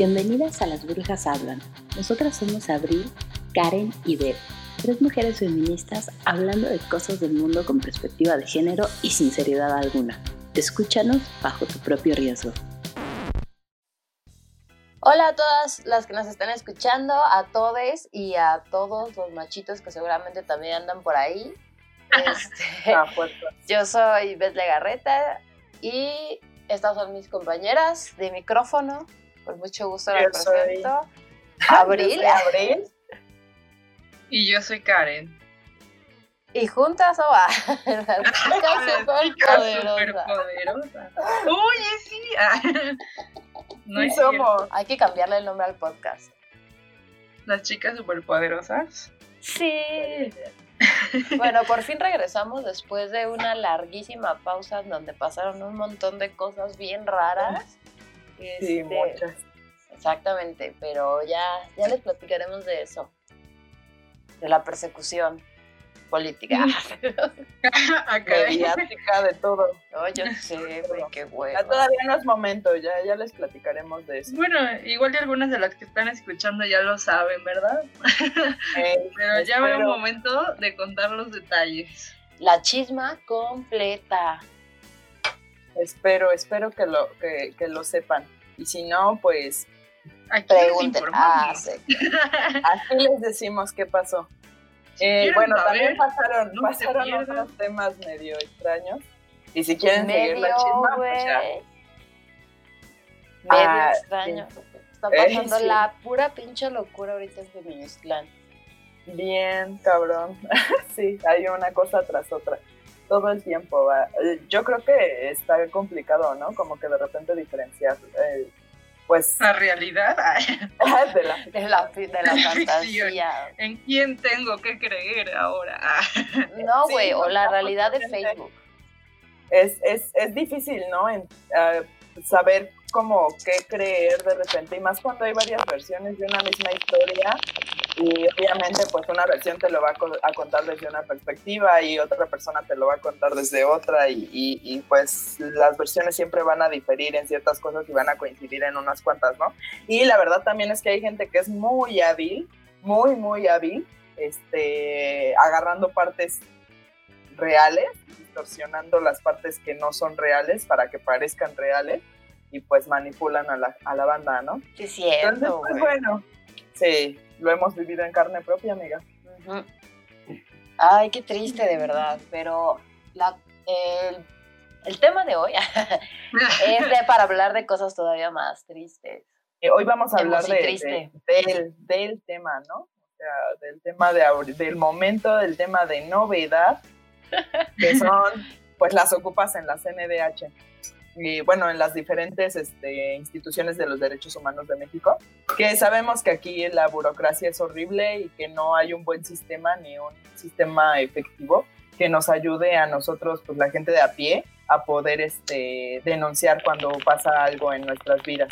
Bienvenidas a Las Brujas Hablan. Nosotras somos Abril, Karen y Beth, tres mujeres feministas hablando de cosas del mundo con perspectiva de género y sinceridad alguna. Escúchanos bajo tu propio riesgo. Hola a todas las que nos están escuchando, a todes y a todos los machitos que seguramente también andan por ahí. Este, Ah, pues, yo soy Beth Legarreta y estas son mis compañeras de micrófono. Con mucho gusto las Yo soy- presento. Abril. Abril. Y yo soy Karen. Y juntas o va. Las La chicas chica superpoderosas. superpoderosa. Oye, sí. Ah, No es somos. Hay que cambiarle el nombre al podcast. Las chicas superpoderosas. Sí. Bueno, por fin regresamos después de una larguísima pausa en donde pasaron un montón de cosas bien raras. Sí, Este, muchas. Exactamente, pero ya, ya les platicaremos de eso. De la persecución política. Acá. Mediática de todo. No, yo sé, güey, qué Ya todavía no es momento, ya, ya les platicaremos de eso. Bueno, igual y algunas de las que están escuchando ya lo saben, ¿verdad? Eh, Pero ya habrá un momento de contar los detalles. La chisma completa. Espero, espero que lo, que, que lo sepan. Y si no, pues Aquí les Pregunten. Ah, sí. aquí les decimos qué pasó. Si Eh, bueno, saber, también pasaron, no pasaron otros temas medio extraños. Y si quieren seguir la chisma, pues ya. Medio Ah, extraño. Está Eh, pasando sí. la pura pinche locura ahorita en Feministland. Bien, cabrón. sí, hay una cosa tras otra. Todo el tiempo va. Eh, Yo creo que está complicado, ¿no? Como que de repente diferenciar, eh, pues, La realidad. de la De la, de la fantasía. ¿En quién tengo que creer ahora? Ah, No, Sí, güey, o no, la no, realidad de. Facebook. es, es, es difícil, ¿no? En, ah, saber cómo qué creer de repente, y más cuando hay varias versiones de una misma historia, y obviamente pues una versión te lo va a contar desde una perspectiva y otra persona te lo va a contar desde otra, y, y- y, pues las versiones siempre van a diferir en ciertas cosas y van a coincidir en unas cuantas, ¿no? Y la verdad también es que hay gente que es muy hábil, muy, muy hábil, este, agarrando partes reales, distorsionando las partes que no son reales para que parezcan reales y pues manipulan a la, a la banda, ¿no? Sí, es Entonces, cierto, pues bueno, sí, lo hemos vivido en carne propia, amiga. Ay, qué triste, de verdad. Pero la, el, el tema de hoy es de, para hablar de cosas todavía más tristes. Eh, hoy vamos a hablar de, del, del tema, ¿no? O sea, del tema de del momento, del tema de novedad, que son pues las ocupas en la CNDH. Y bueno, en las diferentes este, instituciones de los derechos humanos de México, que sabemos que aquí la burocracia es horrible y que no hay un buen sistema ni un sistema efectivo que nos ayude a nosotros, pues la gente de a pie, a poder este, denunciar cuando pasa algo en nuestras vidas.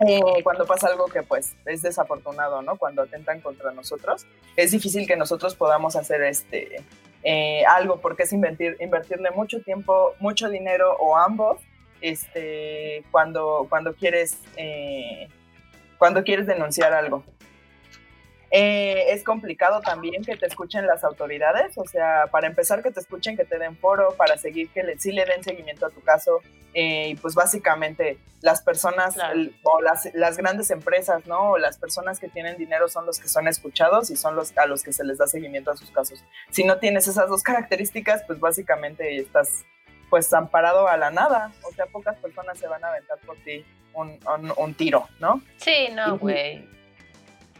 Eh, cuando pasa algo que pues es desafortunado, ¿no? Cuando atentan contra nosotros, es difícil que nosotros podamos hacer este eh, algo porque es invertir, invertirle mucho tiempo, mucho dinero o ambos, este, cuando, cuando quieres eh, cuando quieres denunciar algo. Eh, es complicado también que te escuchen las autoridades, o sea, para empezar que te escuchen, que te den foro, para seguir que le, sí le den seguimiento a tu caso, eh, y pues básicamente las personas Claro. el- o las, las grandes empresas, ¿no? O las personas que tienen dinero son los que son escuchados y son los a los que se les da seguimiento a sus casos. Si no tienes esas dos características, pues básicamente estás pues amparado a la nada, o sea, pocas personas se van a aventar por ti un, un- un tiro, ¿no? Sí, no, güey.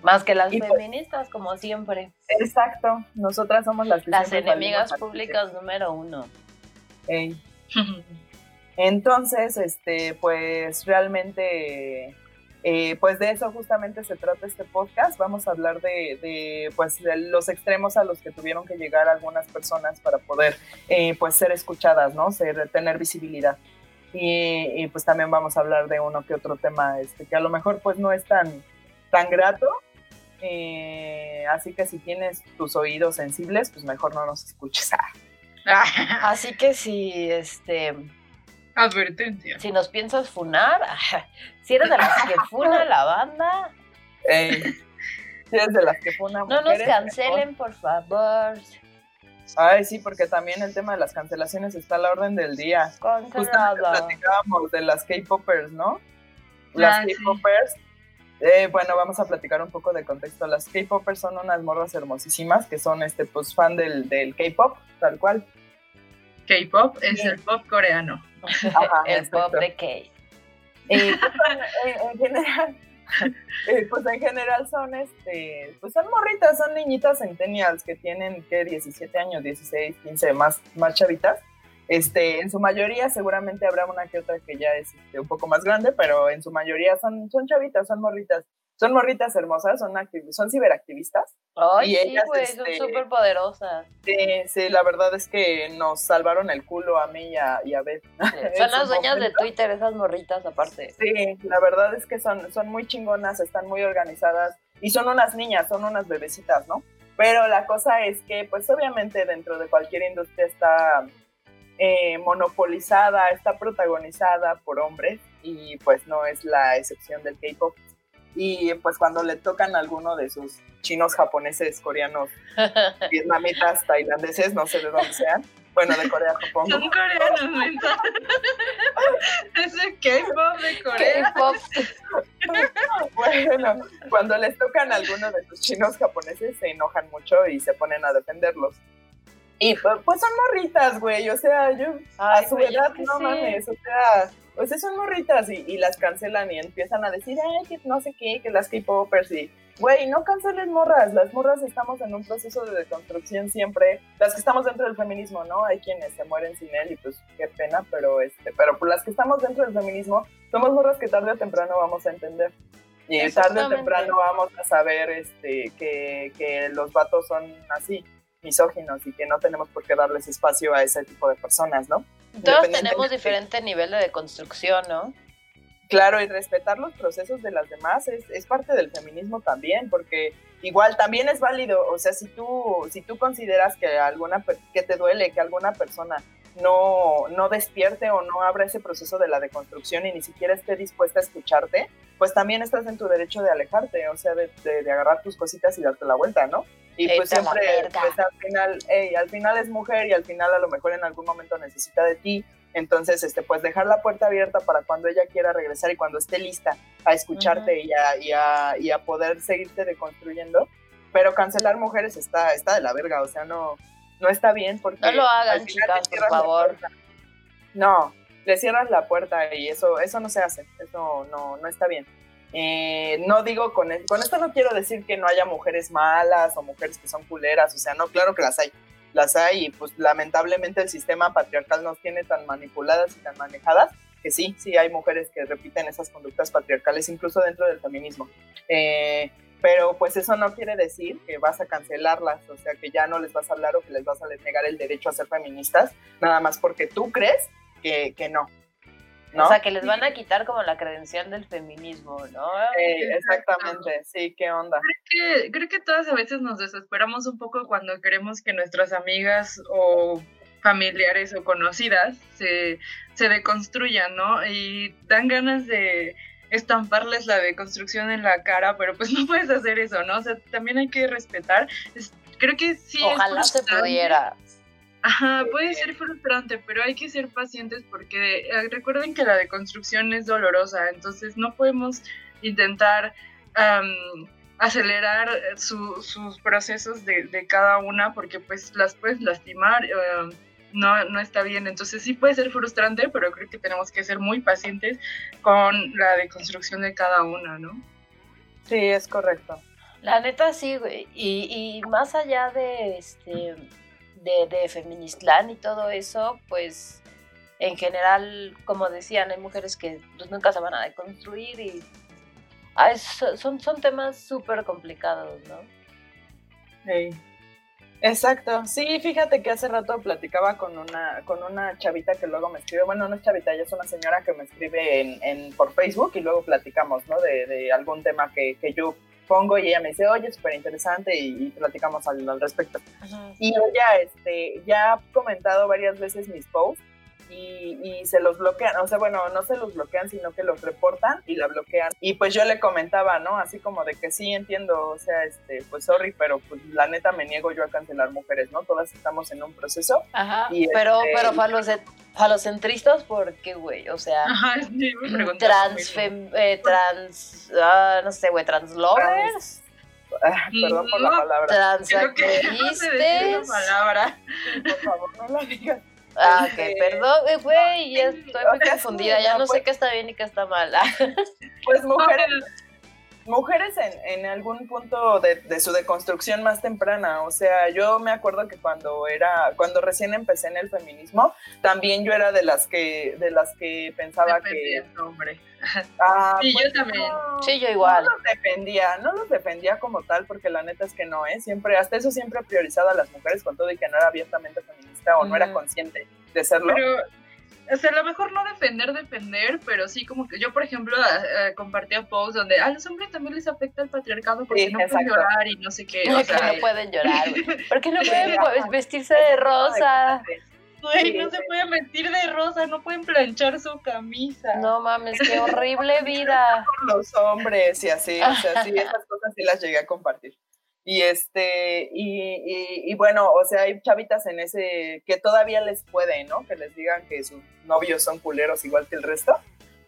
Más que las y pues- feministas, como siempre. Exacto, nosotras somos las que Las enemigas públicas número uno. Entonces, este, pues realmente, eh, pues de eso justamente se trata este podcast. Vamos a hablar de, de, pues, de los extremos a los que tuvieron que llegar algunas personas para poder, eh, pues, ser escuchadas, ¿no? Ser, tener visibilidad. Y, y, pues también vamos a hablar de uno que otro tema, este, que a lo mejor pues no es tan, tan grato. Eh, así que si tienes tus oídos sensibles, pues mejor no nos escuches. Ah. Así que si, este, Advertencia. Si nos piensas funar, si eres de las que funa la banda, Ey, si eres de las que fue una no nos mujeres, cancelen, por favor. Ay, sí, porque también el tema de las cancelaciones está a la orden del día. Justamente Cancelada. platicábamos de las K-Popers, ¿no? Las Ah, sí. Eh, bueno, vamos a platicar un poco de contexto. Las K-Popers son unas morras hermosísimas que son este pues fan del, del K-Pop, tal cual. K-pop es el pop coreano. Ajá, El pop de Kate. Eh, en, en general, eh, pues en general son este, pues son morritas, son niñitas centennials que tienen que 17 años, 16, 15, más, más chavitas. Este, en su mayoría seguramente habrá una que otra que ya es este, un poco más grande, pero en su mayoría son, son chavitas, son morritas. Son morritas hermosas, son, activ- son ciberactivistas. Ay, Y sí, ellas, güey, son este, súper poderosas. Sí, sí, la verdad es que nos salvaron el culo a mí y a, y a Beth. Son las dueñas de. Twitter, esas morritas aparte. Sí, la verdad es que son, son muy chingonas, están muy organizadas y son unas niñas, son unas bebecitas, ¿no? Pero la cosa es que, pues obviamente dentro de cualquier industria está eh, monopolizada, está protagonizada por hombres y pues no es la excepción del K-Pop. Y pues cuando le tocan a alguno de sus chinos, japoneses, coreanos, vietnamitas, tailandeses, no sé de dónde sean, bueno, de Corea, Japón. Son coreanos, mental. Es el K-pop de Corea. K-pop. Bueno, cuando les tocan a alguno de sus chinos japoneses se enojan mucho y se ponen a defenderlos. Y pues, pues son morritas, güey, o sea, yo Ay, a su güey, edad no mames, o sea, sea, son morritas y, y las cancelan y empiezan a decir, ay, que no sé qué, que las K-popers y, güey, no canceles morras, las morras estamos en un proceso de deconstrucción siempre, las que estamos dentro del feminismo, ¿no? Hay quienes se mueren sin él y pues qué pena, pero este, pero por las que estamos dentro del feminismo, somos morras que tarde o temprano vamos a entender. Y tarde o temprano vamos a saber este, que, que los vatos son así, misóginos, y que no tenemos por qué darles espacio a ese tipo de personas, ¿no? Todos tenemos diferente nivel de deconstrucción, ¿no? Claro, y respetar los procesos de las demás es, es parte del feminismo también, porque igual también es válido, o sea, si tú, si tú consideras que alguna que te duele que alguna persona no, no despierte o no abra ese proceso de la deconstrucción y ni siquiera esté dispuesta a escucharte, pues también estás en tu derecho de alejarte, o sea, de, de- de agarrar tus cositas y darte la vuelta, ¿no? Y pues siempre, pues al final, ey, al final es mujer y al final a lo mejor en algún momento necesita de ti, entonces, este, pues dejar la puerta abierta para cuando ella quiera regresar y cuando esté lista a escucharte y, a, y, a, y a poder seguirte deconstruyendo. Pero cancelar mujeres está, está de la verga, o sea, no, no está bien porque... No lo hagan, chicas, por favor. No, le cierras la puerta y eso, eso no se hace, eso no, no está bien. Eh, no digo con, e- con esto no quiero decir que no haya mujeres malas o mujeres que son culeras, o sea, no, claro que las hay, las hay y pues lamentablemente el sistema patriarcal nos tiene tan manipuladas y tan manejadas que sí, sí hay mujeres que repiten esas conductas patriarcales incluso dentro del feminismo. Eh, pero pues eso no quiere decir que vas a cancelarlas, o sea, que ya no les vas a hablar o que les vas a negar el derecho a ser feministas, nada más porque tú crees que, que no. ¿no? O sea, que les van a quitar como la credencial del feminismo, ¿no? Exactamente, sí, qué onda. que, creo que todas a veces nos desesperamos un poco cuando queremos que nuestras amigas o familiares o conocidas se, se deconstruyan, ¿no? Y dan ganas de estamparles la deconstrucción en la cara, pero pues no puedes hacer eso, ¿no? O sea, también hay que respetar. Es- creo que sí. es Ojalá se frustrante. pudiera. Ajá, puede ser frustrante, pero hay que ser pacientes porque eh, recuerden que la deconstrucción es dolorosa, entonces no podemos intentar acelerar eh, su- sus procesos de, de cada una porque pues las puedes lastimar, em, no, no está bien, entonces sí puede ser frustrante, pero creo que tenemos que ser muy pacientes con la deconstrucción de cada una, ¿no? Sí, es correcto. La neta sí, güey. Y, y más allá de este de, de Feministlán y todo eso, pues en general, como decían, hay mujeres que pues, nunca se van a deconstruir y ah, es- son, son temas súper complicados, ¿no? Sí. Exacto, sí, fíjate que hace rato platicaba con una, con una chavita que luego me escribe, bueno, no es chavita, ella es una señora que me escribe en, en- por Facebook y luego platicamos, ¿no? De, de algún tema que, que yo pongo y ella me dice, oye, súper interesante y, y platicamos al, al respecto. Y ella este, ya ha comentado varias veces mis posts y, se los bloquean, o sea, bueno, no se los bloquean, sino que los reportan y la bloquean. Y pues yo le comentaba, ¿no? Así como de que sí entiendo, o sea, este, pues sorry, pero pues la neta me niego yo a cancelar mujeres, ¿no? Todas estamos en un proceso. Ajá, pero, este, pero falocentristas, ¿por qué, güey? O sea, Ajá, trans, eh, trans, ah, no sé, güey, trans lovers. Ah, perdón por la palabra. Transactivistas. palabra. Por favor, no la digas. Ah, ok, este, perdón, eh, güey, estoy muy confundida, ya no sé qué está bien y qué está mal. Pues mujeres, mujeres en, en algún punto de, de, su deconstrucción más temprana, o sea, yo me acuerdo que cuando era, cuando recién empecé en el feminismo, también yo era de las que, de las que pensaba que... Hombre. Ah, sí, pues yo también. sí, yo igual. No los defendía, no los defendía como tal, porque la neta es que no, ¿eh? Siempre, hasta eso siempre he priorizado a las mujeres con todo y que no era abiertamente feminista o no era consciente de serlo. Pero o sea, a lo mejor no defender, defender, pero sí como que yo, por ejemplo, compartía posts donde a los hombres también les afecta el patriarcado porque no pueden llorar y no sé qué. O sea, no pueden llorar, Porque no pueden vestirse de rosa. Güey, no se pueden vestir de rosa, no pueden planchar su camisa. No mames, qué horrible vida. Los hombres y así, o sea, sí, esas cosas sí las llegué a compartir. Y este, y, y, bueno, o sea, hay chavitas en ese que todavía les puede, ¿no? Que les digan que sus novios son culeros igual que el resto.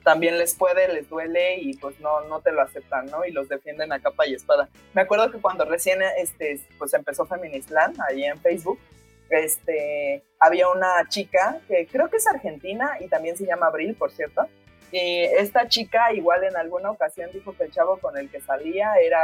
También les puede, les duele y pues no, no te lo aceptan, ¿no? Y los defienden a capa y espada. Me acuerdo que cuando recién este, pues empezó Feministland ahí en Facebook, este, había una chica que creo que es argentina y también se llama Abril, por cierto, y esta chica igual en alguna ocasión dijo que el chavo con el que salía era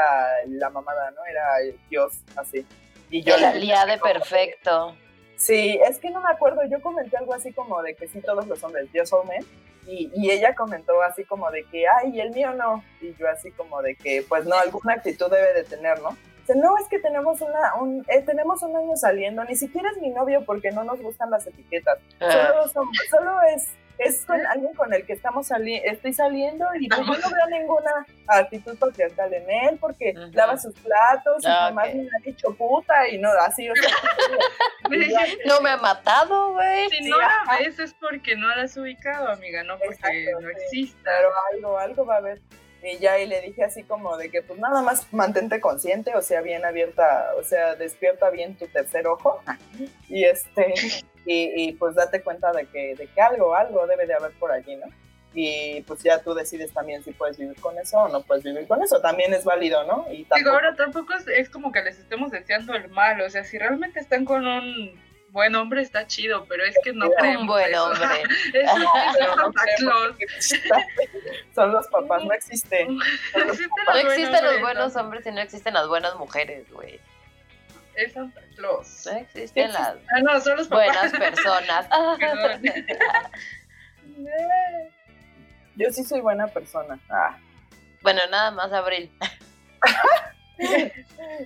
la mamada, ¿no? Era el Dios, así. Y yo la lía de perfecto. Sí, es que no me acuerdo, yo comenté algo así como de que sí todos los hombres, Dios men, y, y, ella comentó así como de que, ay, el mío no, y yo así como de que, pues no, alguna actitud debe de tener, ¿no? Dice, no, es que tenemos, una, un, eh, tenemos un año saliendo, ni siquiera es mi novio porque no nos gustan las etiquetas, ah. solo, solo es es con alguien con el que estamos sali estoy saliendo y pues yo no veo ninguna actitud patriarcal en él porque lava sus platos y jamás me ha dicho puta y no, así, o sea, no me ha matado, güey. Si no la ves es porque no la has ubicado, amiga, no porque no existe. Pero algo, algo va a haber. Y ya y le dije así como de que pues nada más mantente consciente, o sea, bien abierta, o sea, despierta bien tu tercer ojo. Y este, y, pues date cuenta de que, de que algo, algo debe de haber por allí, ¿no? Y pues ya tú decides también si puedes vivir con eso o no puedes vivir con eso, también es válido, ¿no? Y Digo, ahora tampoco es, como que les estemos deseando el mal, o sea, si realmente están con un buen hombre está chido, pero es que no Un buen hombre. es, Santa Claus. Son los papás, no existen. No existen los buenos hombres y no existen las buenas mujeres, güey es Santa Claus. No existen las ah, no, son los buenas personas. Yo sí soy buena persona. Ah. Bueno, nada más Abril.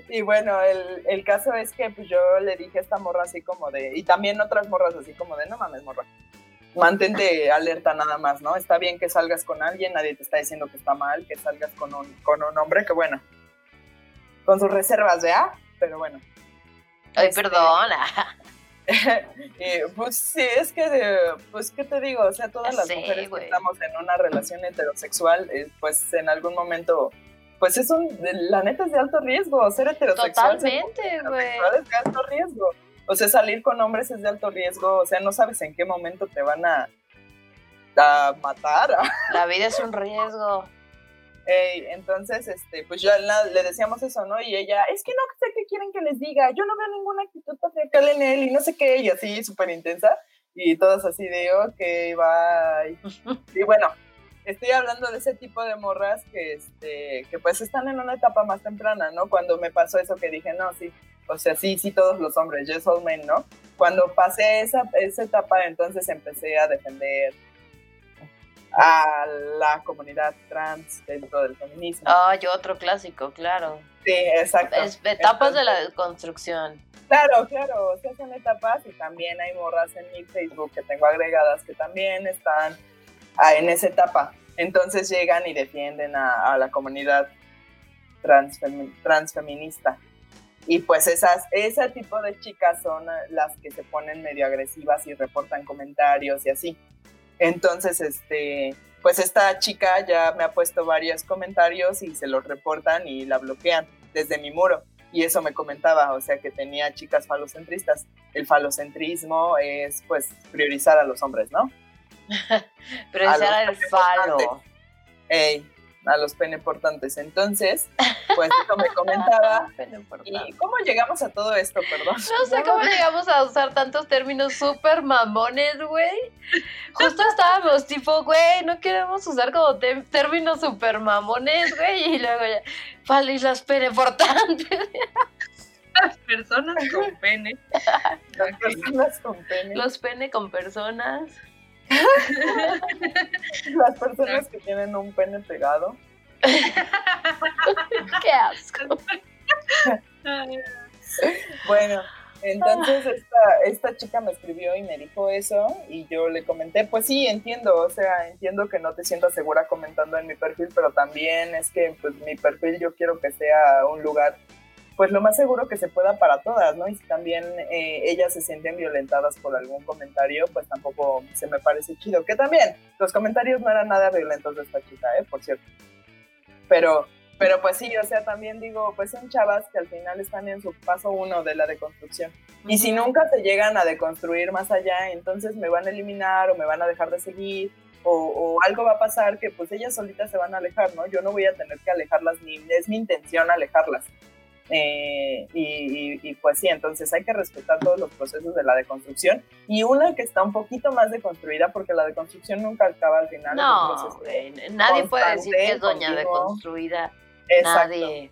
Y bueno, el, el, caso es que pues yo le dije a esta morra así como de, y también otras morras así como de, no mames, morra, mantente alerta nada más, ¿no? Está bien que salgas con alguien, nadie te está diciendo que está mal, que salgas con un, con un hombre, que bueno, con sus reservas, ¿vea? Pero bueno, Ay, este, perdona. pues sí, es que, pues, ¿qué te digo? O sea, todas las mujeres que estamos en una relación heterosexual, eh, pues en algún momento, pues es un, la neta es de alto riesgo, ser heterosexual. Totalmente, güey. Es de alto riesgo. O sea, salir con hombres es de alto riesgo, o sea, no sabes en qué momento te van a, a matar. La vida es un riesgo entonces, este, pues ya le decíamos eso, ¿no? Y ella, es que no sé qué quieren que les diga, yo no veo ninguna actitud patriarcal en él y no sé qué, y así súper intensa, y todas así de, ok, bye. y bueno, estoy hablando de ese tipo de morras que, este, que pues están en una etapa más temprana, ¿no? Cuando me pasó eso que dije, no, sí, o sea, sí, sí, todos los hombres, yes all men, ¿no? Cuando pasé esa, esa etapa, entonces empecé a defender a la comunidad trans dentro del feminismo. Ay, otro clásico, claro. Sí, exacto. etapas de la construcción. Claro, claro, o sea, son etapas y también hay morras en mi Facebook que tengo agregadas que también están en esa etapa. Entonces llegan y defienden a, la comunidad trans, transfeminista. y pues esas, ese tipo de chicas son las que se ponen medio agresivas y reportan comentarios y así. Entonces, este, pues esta chica ya me ha puesto varios comentarios y se los reportan y la bloquean desde mi muro. Y eso me comentaba, o sea, que tenía chicas falocentristas. El falocentrismo es, pues, priorizar a los hombres, ¿no? Priorizar el falo. Ey, a los peneportantes. Entonces, pues eso me comentaba. ¿Y cómo llegamos a todo esto, perdón? No sé cómo llegamos a usar tantos términos súper mamones, güey. Justo estábamos tipo, güey, no queremos usar como términos súper mamones, güey. Y luego ya, y las peneportantes. Las personas con pene. Las personas con pene. Los pene con personas. Las personas que tienen un pene pegado. Qué asco. bueno, entonces esta, esta chica me escribió y me dijo eso y yo le comenté, pues sí, entiendo, o sea, entiendo que no te sientas segura comentando en mi perfil, pero también es que pues mi perfil yo quiero que sea un lugar pues lo más seguro que se pueda para todas, ¿no? Y si también eh, ellas se sienten violentadas por algún comentario, pues tampoco se me parece chido. Que también los comentarios no eran nada violentos de esta chica, ¿eh? Por cierto. Pero, pero pues sí, o sea, también digo, pues son chavas que al final están en su paso uno de la deconstrucción. Y si nunca se llegan a deconstruir más allá, entonces me van a eliminar o me van a dejar de seguir. O, o, algo va a pasar que pues ellas solitas se van a alejar, ¿no? Yo no voy a tener que alejarlas ni es mi intención alejarlas. Eh, y, pues sí, entonces hay que respetar todos los procesos de la deconstrucción y una que está un poquito más deconstruida porque la deconstrucción nunca acaba al final. No, nadie puede decir que es doña deconstruida. Nadie.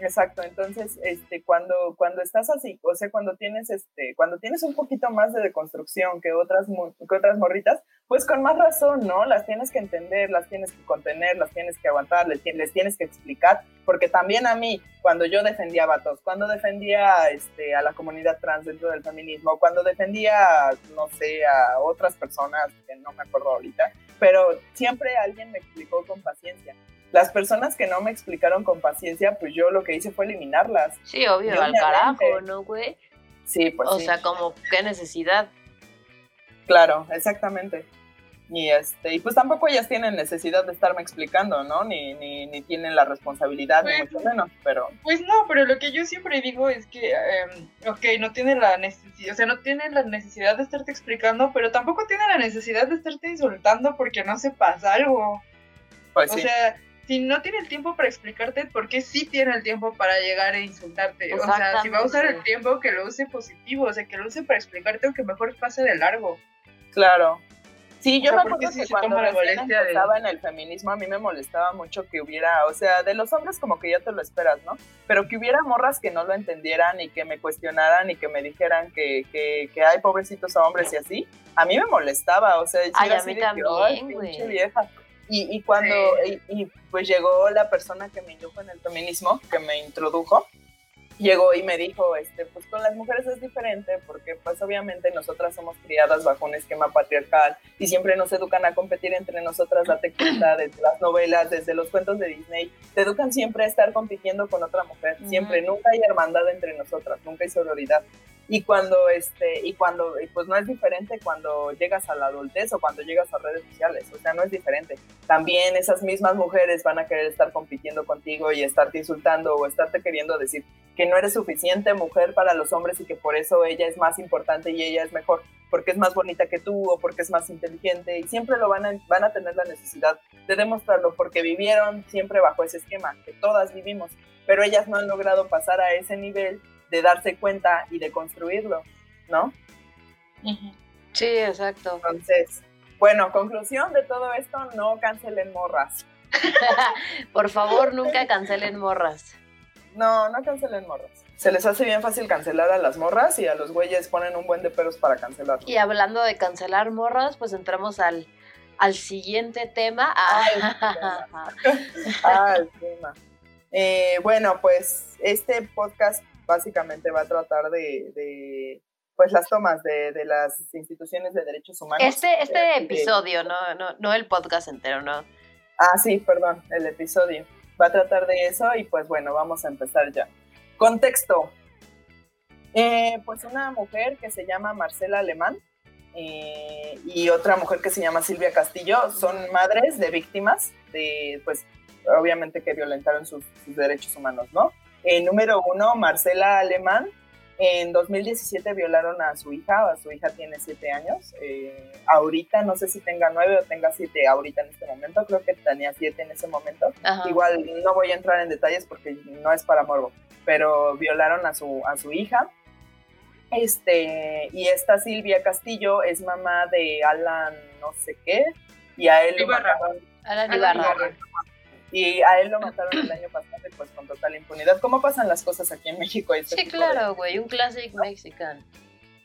Exacto, entonces, este, cuando, cuando estás así, o sea, cuando tienes, este, cuando tienes un poquito más de deconstrucción que otras, que otras morritas, pues con más razón, ¿no? Las tienes que entender, las tienes que contener, las tienes que aguantar, les, les tienes que explicar, porque también a mí, cuando yo defendía a vatos, cuando defendía este, a la comunidad trans dentro del feminismo, cuando defendía, no sé, a otras personas, que no me acuerdo ahorita, pero siempre alguien me explicó con paciencia las personas que no me explicaron con paciencia, pues yo lo que hice fue eliminarlas. Sí, obvio, al carajo, ¿no, güey? Sí, pues O sea, como, ¿qué necesidad? Claro, exactamente. Y, este, y pues tampoco ellas tienen necesidad de estarme explicando, ¿no? Ni, ni, ni tienen la responsabilidad, ni pues, mucho menos, pero... Pues no, pero lo que yo siempre digo es que, em, ok, no tiene la necesidad, o sea, no tiene la necesidad de estarte explicando, pero tampoco tiene la necesidad de estarte insultando porque no sepas algo. Pues o sea, si no tiene el tiempo para explicarte, ¿por qué sí tiene el tiempo para llegar e insultarte? O sea, si va a usar el tiempo, que lo use positivo, o sea, que lo use para explicarte, aunque mejor pase de largo. Claro. Sí, yo me acuerdo que cuando estaba en el feminismo a mí me molestaba mucho que hubiera, o sea, de los hombres como que ya te lo esperas, ¿no? Pero que hubiera morras que no lo entendieran y que me cuestionaran y que me dijeran que, que, que hay pobrecitos hombres y así, a mí me molestaba, o sea, Ay, a mí también, güey. vieja. Y, cuando, y, pues llegó la persona que me indujo en el feminismo, que me introdujo, llegó y me dijo, este, pues con las mujeres es diferente porque pues obviamente nosotras somos criadas bajo un esquema patriarcal y siempre nos educan a competir entre nosotras, date cuenta, desde las novelas, desde los cuentos de Disney, te educan siempre a estar compitiendo con otra mujer, siempre, nunca hay hermandad entre nosotras, nunca hay sororidad y cuando este y cuando pues no es diferente cuando llegas a la adultez o cuando llegas a redes sociales o sea no es diferente. También esas mismas mujeres van a querer estar compitiendo contigo y estarte insultando o estarte queriendo decir que no eres suficiente mujer para los hombres y que por eso ella es más importante y ella es mejor porque es más bonita que tú o porque es más inteligente y siempre lo van a, van a tener la necesidad de demostrarlo porque vivieron siempre bajo ese esquema que todas vivimos pero ellas no han logrado pasar a ese nivel de darse cuenta y de construirlo, ¿no? Sí, exacto. Entonces, bueno, conclusión de todo esto, no cancelen morras. Por favor, nunca cancelen morras. No, no cancelen morras. Se les hace bien fácil cancelar a las morras y a los güeyes ponen un buen de peros para cancelar. Y hablando de cancelar morras, pues entramos al, al siguiente tema. Ah, el tema. Eh, bueno, pues este podcast básicamente va a tratar de, pues las tomas de, las instituciones de derechos humanos. Este, este episodio, no, no, no el podcast entero, ¿no? Ah, sí, perdón, el episodio. Va a tratar de eso y pues bueno, vamos a empezar ya. Contexto. Eh, pues una mujer que se llama Marcela Alemán eh, y otra mujer que se llama Silvia Castillo son madres de víctimas de, pues, obviamente que violentaron sus, derechos humanos, ¿no? Eh, número uno, Marcela Alemán. En 2017 violaron a su hija, su hija tiene siete años. Eh, ahorita, no sé si tenga nueve o tenga siete ahorita en este momento, creo que tenía siete en ese momento. Igual no voy a entrar en detalles porque no es para morbo, pero violaron a su, a su hija. Este, y esta Silvia Castillo es mamá de Alan no sé qué, y a él Ibarra. Alan Ibarra y a él lo mataron el año pasado pues con total impunidad. ¿Cómo pasan las cosas aquí en México? Este sí, claro, güey, un clásico mexicano.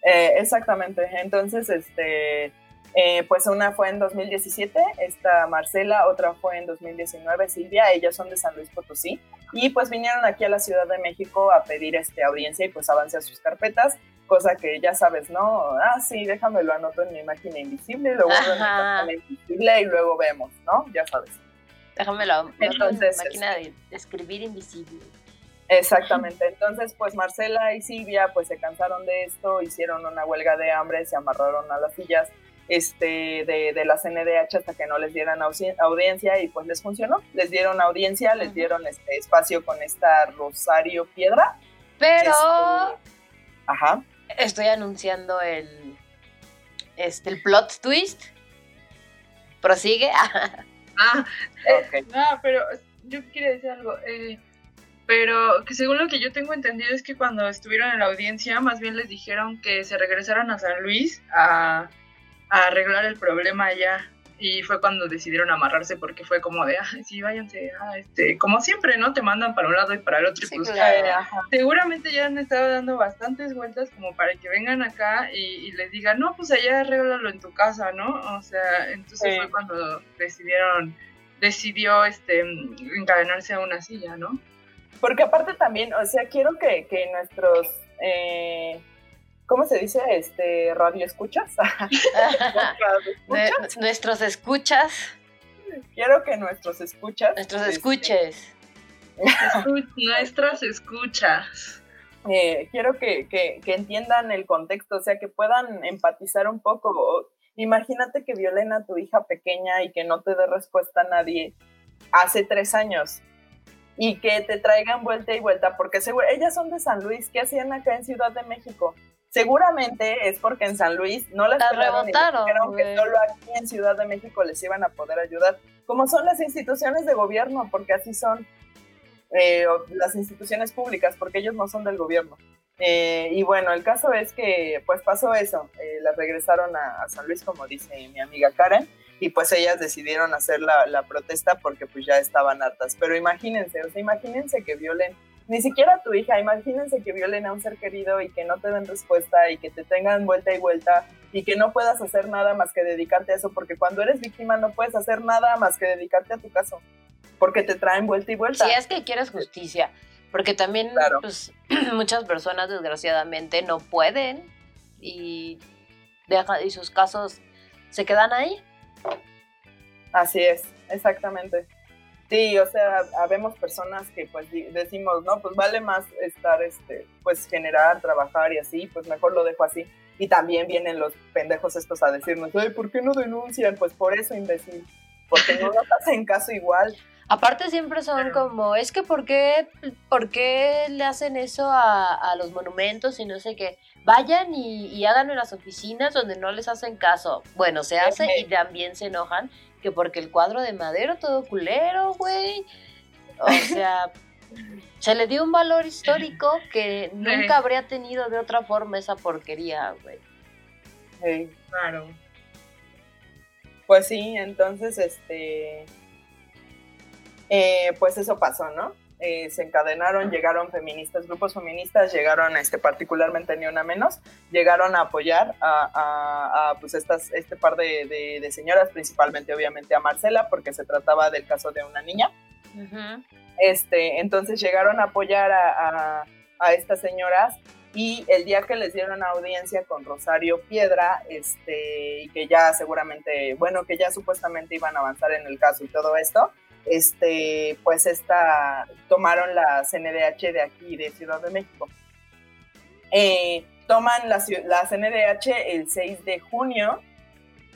Eh, exactamente, entonces, este, eh, pues una fue en 2017, esta Marcela, otra fue en 2019, Silvia, ellas son de San Luis Potosí, y pues vinieron aquí a la Ciudad de México a pedir este, audiencia y pues avance a sus carpetas, cosa que ya sabes, ¿no? Ah, sí, déjame lo anoto en mi máquina invisible, luego en mi máquina invisible y luego vemos, ¿no? Ya sabes. Déjame la máquina de escribir invisible. Exactamente. Entonces, pues Marcela y Silvia pues se cansaron de esto, hicieron una huelga de hambre, se amarraron a las sillas este, de, de la CNDH hasta que no les dieran audiencia y pues les funcionó. Les dieron audiencia, les dieron este espacio con esta Rosario Piedra. Pero... Este, ajá. Estoy anunciando el, este, el plot twist. Prosigue. Ah, eh, no, pero yo quería decir algo. Eh, pero que según lo que yo tengo entendido es que cuando estuvieron en la audiencia, más bien les dijeron que se regresaran a San Luis a, a arreglar el problema allá y fue cuando decidieron amarrarse porque fue como de, ah, sí, váyanse, ah, este, como siempre, ¿no? Te mandan para un lado y para el otro. y pues, seguramente ya han estado dando bastantes vueltas como para que vengan acá y, les digan, no, pues allá arréglalo en tu casa, ¿no? O sea, entonces fue cuando decidieron, decidió este, encadenarse a una silla, ¿no? Porque aparte también, o sea, quiero que, que nuestros... Eh, ¿cómo se dice? Este, radio escuchas. nuestros escuchas. Quiero que nuestros escuchas. Nuestros este, escuches. nuestras escuchas. Eh, quiero que, que, que, entiendan el contexto, o sea, que puedan empatizar un poco. Imagínate que violen a tu hija pequeña y que no te dé respuesta a nadie hace tres años y que te traigan vuelta y vuelta, porque seguro, ellas son de San Luis, ¿qué hacían acá en Ciudad de México? Seguramente es porque en San Luis no las rebotaron, que solo aquí en Ciudad de México les iban a poder ayudar, como son las instituciones de gobierno, porque así son eh, las instituciones públicas, porque ellos no son del gobierno. Eh, y bueno, el caso es que pues pasó eso, eh, las regresaron a, San Luis, como dice mi amiga Karen, y pues ellas decidieron hacer la, la protesta porque pues ya estaban hartas. Pero imagínense, o sea, imagínense que violen ni siquiera a tu hija, imagínense que violen a un ser querido y que no te den respuesta y que te tengan vuelta y vuelta y que no puedas hacer nada más que dedicarte a eso, porque cuando eres víctima no puedes hacer nada más que dedicarte a tu caso, porque te traen vuelta y vuelta. Si es que quieres justicia, porque también pues, muchas personas desgraciadamente no pueden y, dejan, y sus casos se quedan ahí. Así es, exactamente. Sí, o sea, habemos personas que pues decimos, no, pues vale más estar, este, pues generar, trabajar y así, pues mejor lo dejo así. Y también vienen los pendejos estos a decirnos, ay, ¿por qué no denuncian? Pues por eso, imbécil, porque no nos hacen caso igual. Aparte siempre son como, es que ¿por qué, ¿por qué le hacen eso a, a los monumentos y no sé qué? Vayan y, y hagan en las oficinas donde no les hacen caso. Bueno, se hace y también se enojan que porque el cuadro de madero todo culero, güey. O sea, se le dio un valor histórico que nunca habría tenido de otra forma esa porquería, güey. Sí, claro. Pues sí, entonces, este, eh, pues eso pasó, ¿no? Eh, se encadenaron, llegaron feministas, grupos feministas, llegaron este, particularmente ni una menos, llegaron a apoyar a, pues estas, este par de, señoras, principalmente obviamente a Marcela, porque se trataba del caso de una niña. este, entonces llegaron a apoyar a, a, estas señoras y el día que les dieron audiencia con Rosario Piedra, este, y que ya seguramente, bueno, que ya supuestamente iban a avanzar en el caso y todo esto, este, pues esta, tomaron la CNDH de aquí, de Ciudad de México. Eh, toman la, la CNDH el 6 de junio.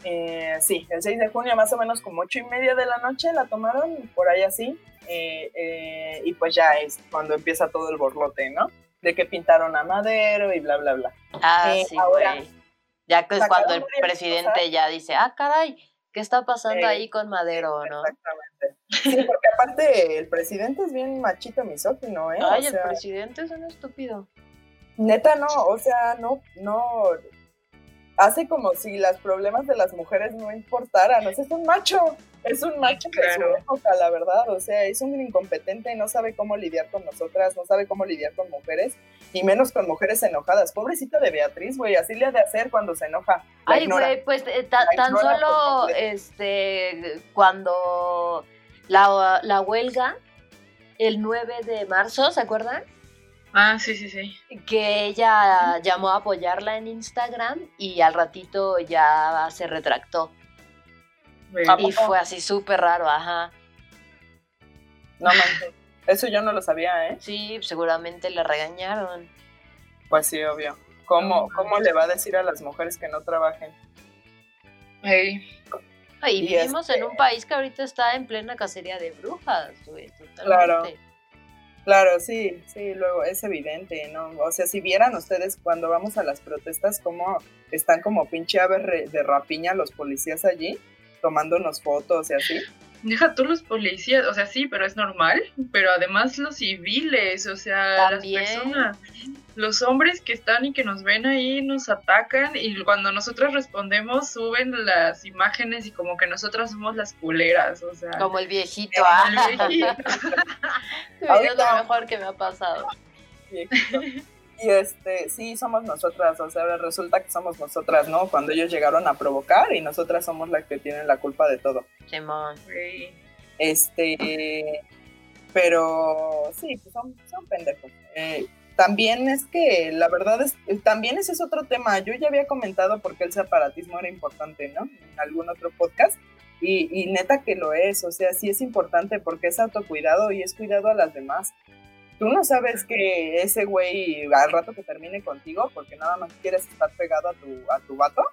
Eh, sí, el 6 de junio, más o menos como 8 y media de la noche, la tomaron por ahí así. Eh, y pues ya es cuando empieza todo el borlote, ¿no? De que pintaron a Madero y bla, bla, bla. Ah, sí, güey. Ya que es cuando el presidente ya dice, ah, caray, ¿qué está pasando ahí con Madero, no? Exactamente. Sí, porque aparte el presidente es bien machito misógino, ¿eh? Ay, el presidente es un estúpido. Neta, no, o sea, no, no, hace como si los problemas de las mujeres no importaran, o sea, es un macho, es un macho de su época, la verdad, o sea, es un incompetente, no sabe cómo lidiar con nosotras, no sabe cómo lidiar con mujeres, y menos con mujeres enojadas. Pobrecita de Beatriz, güey, así le ha de hacer cuando se enoja. Ay, güey, pues eh, tan solo, este, cuando la, la huelga, el 9 de marzo, ¿se acuerdan? Ah, sí, sí, sí. Que ella llamó a apoyarla en Instagram y al ratito ya se retractó. Y fue así súper raro, ajá. No manches. Eso yo no lo sabía, ¿eh? Sí, seguramente le regañaron. Pues sí, obvio. ¿Cómo, cómo le va a decir a las mujeres que no trabajen? Hey. Y vivimos en un este país que ahorita está en plena cacería de brujas, güey, totalmente. Claro. Claro, sí, sí, luego es evidente, ¿no? O sea, si vieran ustedes cuando vamos a las protestas, cómo están como pinche aves de rapiña los policías allí, tomándonos fotos y así. Deja tú los policías, o sea, sí, pero es normal, pero además los civiles, o sea, las personas los hombres que están y que nos ven ahí nos atacan y cuando nosotros respondemos suben las imágenes y como que nosotras somos las culeras, o sea. Como el viejito, ah. El viejito. es lo mejor que me ha pasado. Y este, sí, somos nosotras, o sea, resulta que somos nosotras, ¿no? Cuando ellos llegaron a provocar y nosotras somos las que tienen la culpa de todo. Simón. Este, pero sí, pues son, son pendejos. Eh, también es que la verdad es, también ese es otro tema. Yo ya había comentado por qué el separatismo era importante, ¿no? En algún otro podcast. Y, y, neta que lo es, o sea, sí es importante porque es autocuidado y es cuidado a las demás. Tú no sabes que ese güey al rato que termine contigo, porque nada más quieres estar pegado a tu, a tu vato,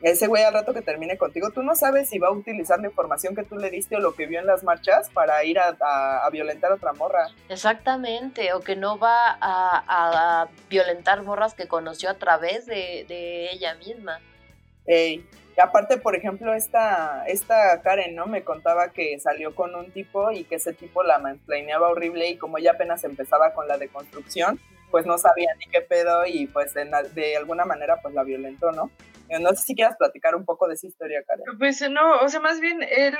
ese güey al rato que termine contigo, tú no sabes si va a utilizar la información que tú le diste o lo que vio en las marchas para ir a, violentar a otra morra. Exactamente, o que no va a, violentar morras que conoció a través de, ella misma. Ey. Aparte, por ejemplo, esta, esta Karen, ¿no? Me contaba que salió con un tipo y que ese tipo la mansplaineaba horrible y como ella apenas empezaba con la deconstrucción, pues no sabía ni qué pedo y pues de alguna manera pues la violentó, ¿no? No sé si quieras platicar un poco de esa historia, Karen. Pues no, o sea, más bien él,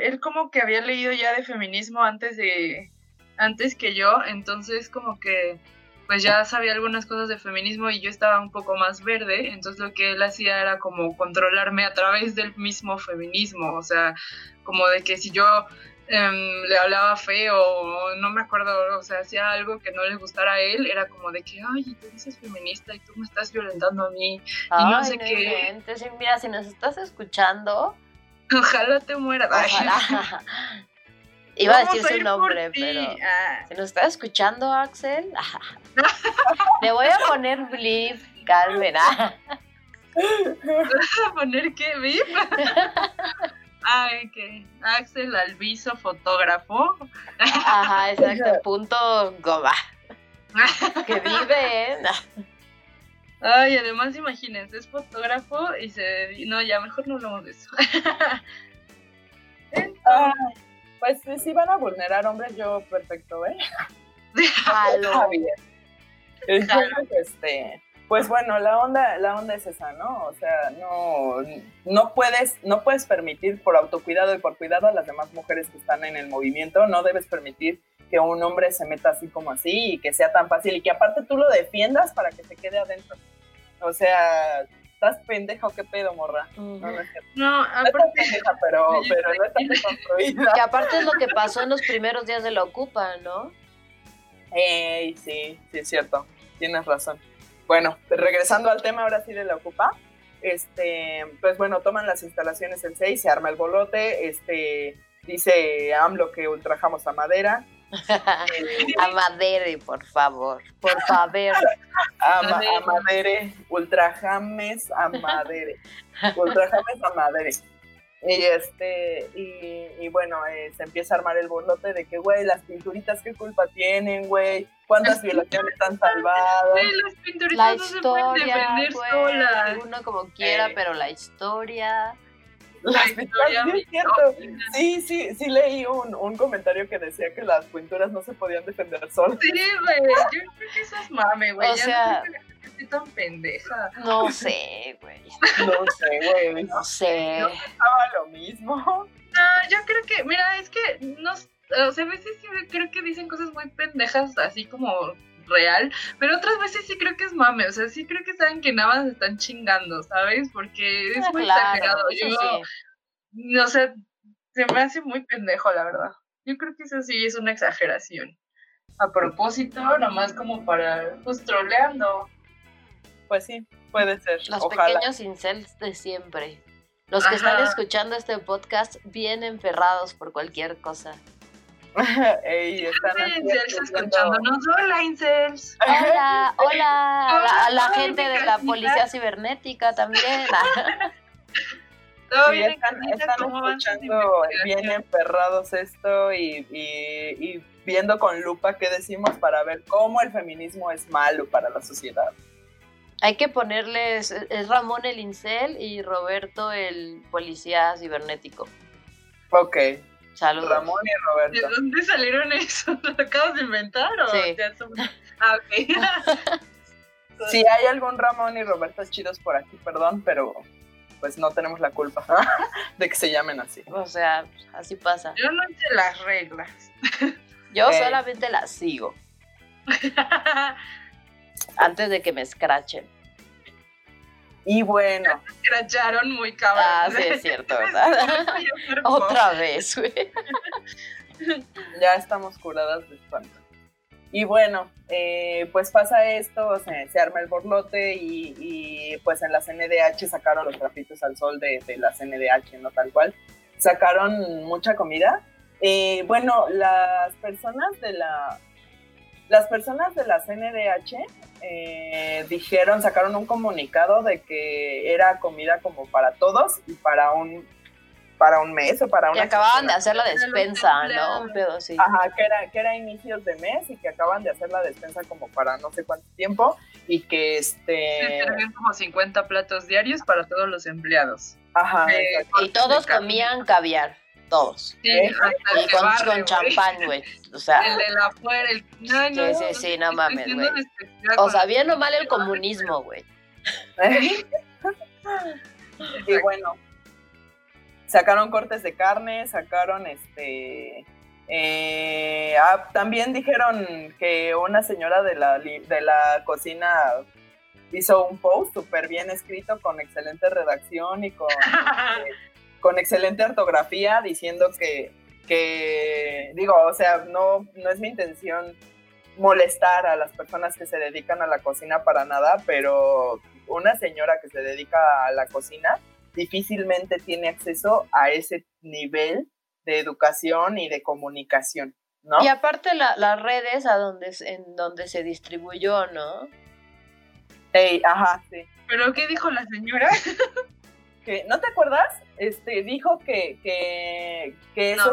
él como que había leído ya de feminismo antes de, antes que yo, entonces como que pues ya sabía algunas cosas de feminismo y yo estaba un poco más verde, entonces lo que él hacía era como controlarme a través del mismo feminismo, o sea, como de que si yo Em, le hablaba feo o no me acuerdo, o sea, hacía algo que no le gustara a él, era como de que, ay, tú dices feminista y tú me estás violentando a mí. y no sé qué. mira, si nos estás escuchando. Ojalá te mueras. Iba a decir su nombre, pero ah. si nos estás escuchando, Axel, le voy a poner blip, Carmen. ¿Vas a poner qué, blip? Ay, que Axel Alviso, fotógrafo. Ajá, exacto, punto goma. que vive en... Ay, además imagínense, es fotógrafo y se... No, ya mejor no hablamos de eso. Ah, pues si van a vulnerar hombres, yo perfecto, ¿eh? Está bien. Entonces, este pues bueno, la onda, la onda es esa, ¿no? O sea, no, no, puedes, no puedes permitir por autocuidado y por cuidado a las demás mujeres que están en el movimiento, no debes permitir que un hombre se meta así como así y que sea tan fácil y que aparte tú lo defiendas para que se quede adentro. O sea, estás pendeja o qué pedo, morra. No, no, es no aparte... No pendeja, pero, pero no estás construida. Que aparte es lo que pasó en los primeros días de la Ocupa, ¿no? Ey, sí, sí es cierto. Tienes razón. Bueno, regresando al tema ahora sí de la Ocupa, este, pues bueno, toman las instalaciones el 6, se arma el bolote, este, dice AMLO que ultrajamos a Madera, Amadere, por favor. Por favor. Ama, amadere. Ultra James Amadere. Ultra James Amadere. Y este, y, bueno, eh, se empieza a armar el borlote de que, güey, las pinturitas, ¿qué culpa tienen, güey? ¿Cuántas violaciones están salvadas? las pinturitas la historia, se defender solas. Uno como quiera, pero la historia. Las pinturas, sí, es cierto. Sí, sí, sí leí un, un, comentario que decía que las pinturas no se podían defender solas. Sí, güey, yo creo que eso es mame, güey. O sea, estoy tan pendeja. No sé, güey. No sé, güey. No sé. Yo pensaba lo mismo. No, yo creo que, mira, es que no, o sea, a veces sí creo que dicen cosas muy pendejas, así como real, pero otras veces sí creo que es mame, o sea, sí creo que saben que nada más están chingando, ¿sabes? Porque es ah, muy exagerado. Yo, no sé, se me hace muy pendejo, la verdad. Yo creo que eso sí es una exageración. A propósito, nomás como para, pues, troleando. Pues sí, puede ser. Los pequeños incels de siempre. Los que están escuchando este podcast bien enferrados por cualquier cosa. Ey, están incels escuchándonos. Hola, incels. Hola, hola. A la, gente de la policía cibernética también. Sí, están, escuchando bien emperrados esto y, y, viendo con lupa qué decimos para ver cómo el feminismo es malo para la sociedad. Hay que ponerles, es Ramón el incel y Roberto el policía cibernético. Ok. Saludos. Ramón y Roberto. ¿De dónde salieron eso? ¿Lo acabas de inventar o sí. ya son... Ah, ok. si hay algún Ramón y Roberto chidos por aquí, perdón, pero pues no tenemos la culpa de que se llamen así. O sea, así pasa. Yo no hice las reglas. Yo eh. solamente las sigo. Antes de que me escrachen. Y bueno. Me escracharon muy cabrón. Ah, sí, es cierto, ¿verdad? Otra vez, güey. Ya estamos curadas de espanto. Y bueno, eh, pues pasa esto, se arma el borlote y, pues en la CNDH sacaron los trapitos al sol de, la CNDH, no tal cual. Sacaron mucha comida. Eh, bueno, las personas de la las personas de la CNDH eh, dijeron, sacaron un comunicado de que era comida como para todos y para un para un mes o para una... Que acababan de hacer la despensa, ¿no? Un pedo sí. Ajá, que era, que era inicios de mes y que acaban de hacer la despensa como para no sé cuánto tiempo y que este... Sí, como 50 platos diarios para todos los empleados. Ajá. Eh, y todos comían caviar. Todos. Sí, ¿Eh? y con, con champán, güey. O sea. El de la fuera, el. No, no, sí, sí, sí, no mames, güey. O sea, bien o mal el comunismo, güey. y bueno, sacaron cortes de carne, sacaron este... Eh, ah, también dijeron que una señora de la, de la cocina hizo un post súper bien escrito con excelente redacción y con, eh, con excelente ortografía diciendo que, que, digo, o sea, no, no es mi intención molestar a las personas que se dedican a la cocina para nada, pero una señora que se dedica a la cocina difícilmente tiene acceso a ese nivel de educación y de comunicación, ¿no? Y aparte las redes a donde, en donde se distribuyó, ¿no? Ey, ajá, sí. ¿Pero qué dijo la señora? que, ¿No te acuerdas? Este, dijo que, que, que eso,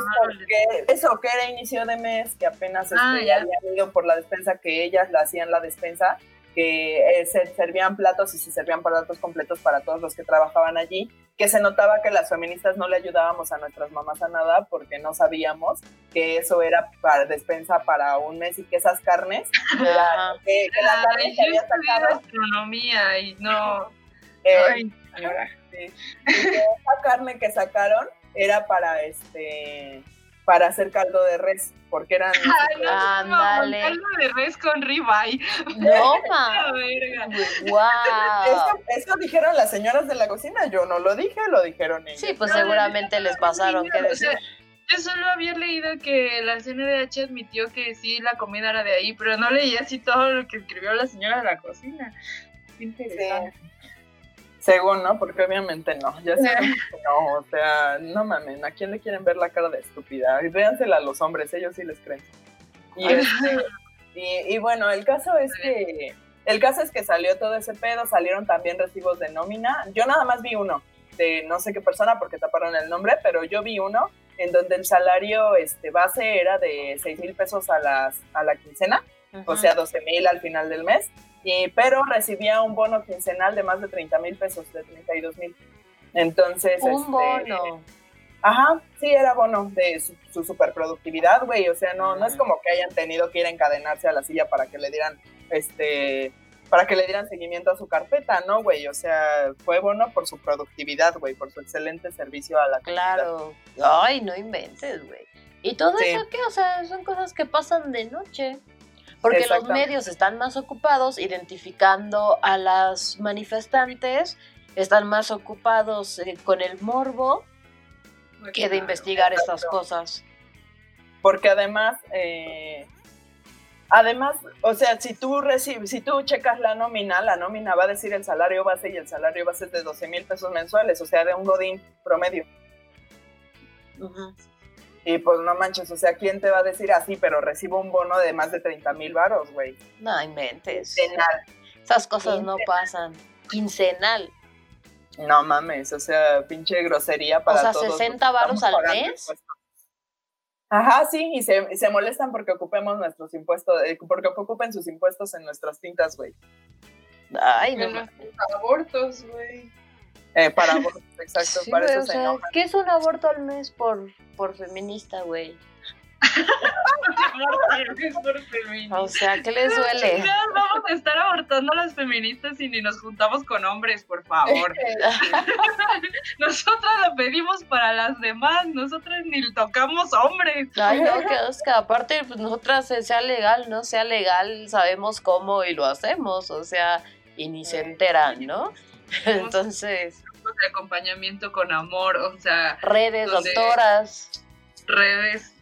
que, eso, que era inicio de mes, que apenas este, ah, habían ido por la despensa, que ellas la hacían la despensa, que eh, se servían platos y se servían platos completos para todos los que trabajaban allí, que se notaba que las feministas no le ayudábamos a nuestras mamás a nada porque no sabíamos que eso era para despensa para un mes y que esas carnes, la, que, la carne que había sacado... astronomía y no... Eh, esa carne que sacaron era para este para hacer caldo de res, porque eran... Ay, no, caldo de res con ribeye. No, ma. wow. Eso, dijeron las señoras de la cocina, yo no lo dije, lo dijeron ellos. Sí, pues seguramente les pasaron, ¿qué decir? yo solo había leído que la CNDH admitió que sí, la comida era de ahí, pero no leí así todo lo que escribió la señora de la cocina. Qué interesante. Según, ¿no? Porque obviamente no. Ya sé que no, o sea, no mamen, ¿a quién le quieren ver la cara de estúpida? Véansela a los hombres, ellos sí les creen. Este, y, y, bueno, el caso es que el caso es que salió todo ese pedo, salieron también recibos de nómina. Yo nada más vi uno de no sé qué persona porque taparon el nombre, pero yo vi uno en donde el salario este, base era de 6 mil pesos a, las, a la quincena, o sea, 12 mil al final del mes, y, pero recibía un bono quincenal de más de 30 mil pesos, de 32 mil. Entonces... Un este, bono. Ajá, sí, era bono de su, su superproductividad, güey. O sea, no, no es como que hayan tenido que ir a encadenarse a la silla para que le dieran este, para que le dieran seguimiento a su carpeta, ¿no, güey? O sea, fue bueno por su productividad, güey, por su excelente servicio a la Claro. Ay, no inventes, güey. Y todo eso que, o sea, son cosas que pasan de noche. Porque los medios están más ocupados identificando a las manifestantes, están más ocupados eh, con el morbo pues que de investigar estas cosas. Porque además, eh, Además, o sea, si tú recibes, si tú checas la nómina, la nómina va a decir el salario base y el salario base es de 12 mil pesos mensuales, o sea, de un godín promedio. Y pues no manches, o sea, ¿quién te va a decir así? pero recibo un bono de más de 30 mil varos, güey? No inventes. Quincenal. Esas cosas no pasan. Quincenal. No mames, o sea, pinche grosería para todos. O sea, 60 varos al mes. Ajá, sí, y se, se, molestan porque ocupemos nuestros impuestos, eh, porque ocupen sus impuestos en nuestras tintas, güey. Ay, no. Para abortos, güey. Eh, para abortos, exacto, para eso se ¿Qué es un aborto al mes por, por feminista, güey? o sea, ¿qué les duele? vamos a estar abortando a las feministas y ni nos juntamos con hombres, por favor. nosotras lo pedimos para las demás, nosotras ni tocamos hombres. Ay, no, que Oscar, aparte, pues nosotras eh, sea legal, no sea legal, sabemos cómo y lo hacemos, o sea, y ni se enteran, ¿no? Entonces. De acompañamiento con amor, o sea. Redes, doctoras. Redes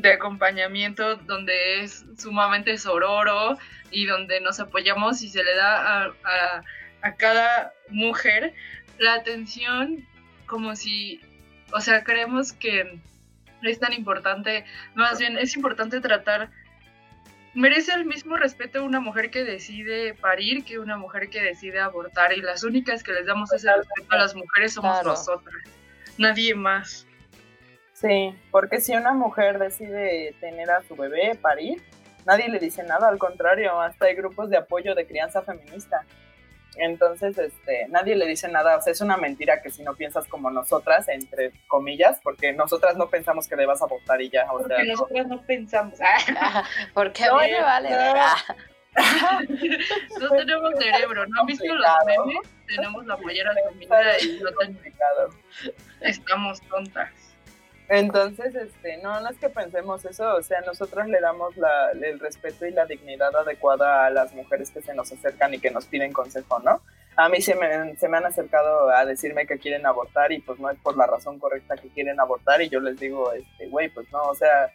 de acompañamiento donde es sumamente sororo y donde nos apoyamos y se le da a, a, cada mujer la atención como si, o sea, creemos que es tan importante, más bien es importante tratar, merece el mismo respeto una mujer que decide parir que una mujer que decide abortar y las únicas que les damos ese respeto a las mujeres somos nosotras, nadie más. Sí, porque si una mujer decide tener a su bebé, parir, nadie le dice nada, al contrario, hasta hay grupos de apoyo de crianza feminista. Entonces, este, nadie le dice nada, o sea, es una mentira que si no piensas como nosotras, entre comillas, porque nosotras no pensamos que debas abortar y ya, o porque nosotras no pensamos. porque a mí me vale. no tenemos cerebro, ¿no han visto los memes? Tenemos la pollera feminista y no tenemos... Estamos tontas. Entonces, este, no, no es que pensemos eso, o sea, nosotros le damos la, el respeto y la dignidad adecuada a las mujeres que se nos acercan y que nos piden consejo, ¿no? A mí se me, se me han acercado a decirme que quieren abortar y pues no es por la razón correcta que quieren abortar y yo les digo, este, güey, pues no, o sea,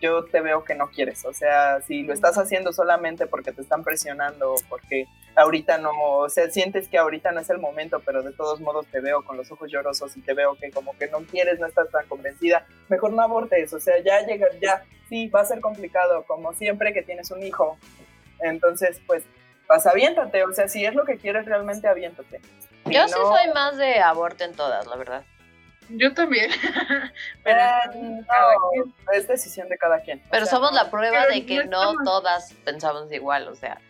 yo te veo que no quieres. O sea, si lo estás haciendo solamente porque te están presionando, porque ahorita no, o sea, sientes que ahorita no es el momento, pero de todos modos te veo con los ojos llorosos y te veo que como que no quieres, no estás tan convencida, mejor no abortes. O sea, ya llega, ya, sí, va a ser complicado, como siempre que tienes un hijo. Entonces, pues, vas, aviéntate. O sea, si es lo que quieres realmente, aviéntate. Yo sí soy más de aborto en todas, la verdad. Yo también. Pero es decisión de cada quien. Pero somos la prueba de que no, todas pensamos igual, o sea.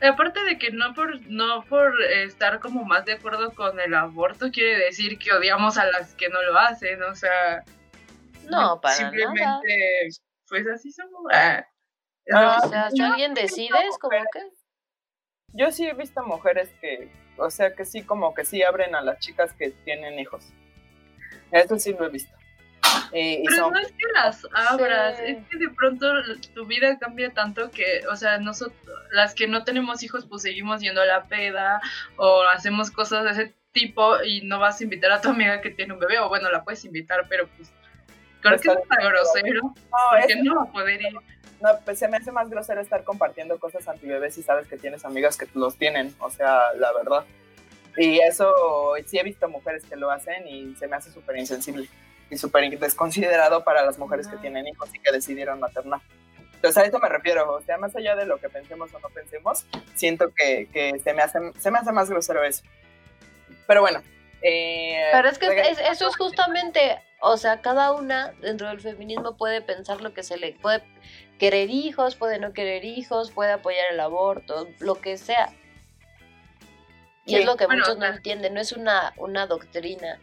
Aparte de que no por no por estar como más de acuerdo con el aborto quiere decir que odiamos a las que no lo hacen, o sea, no, para simplemente pues así somos. Ah. Ah, o sea, si alguien decide es como que yo sí he visto mujeres que, o sea, que sí como que sí abren a las chicas que tienen hijos. Eso sí lo he visto. Pero no es que las abras, es que de pronto tu vida cambia tanto que, o sea, nosotros, las que no tenemos hijos, pues seguimos yendo a la peda o hacemos cosas de ese tipo y no vas a invitar a tu amiga que tiene un bebé, o bueno, la puedes invitar, pero pues creo que es grosero, no, porque no va a poder ir. No, pues se me hace más grosero estar compartiendo cosas antibebés si sabes que tienes amigas que los tienen, o sea, la verdad. Y eso sí he visto mujeres que lo hacen y se me hace súper insensible. y súper desconsiderado para las mujeres que tienen hijos y que decidieron maternar. Entonces a eso me refiero, o sea, más allá de lo que pensemos o no pensemos, siento que, que se, me hace, se me hace más grosero eso. Pero bueno. Eh, Pero es que eso es justamente, o sea, cada una dentro del feminismo puede pensar lo que se le puede querer hijos, puede no querer hijos, puede apoyar el aborto, lo que sea. Y es lo que muchos no entienden, no es una, una doctrina,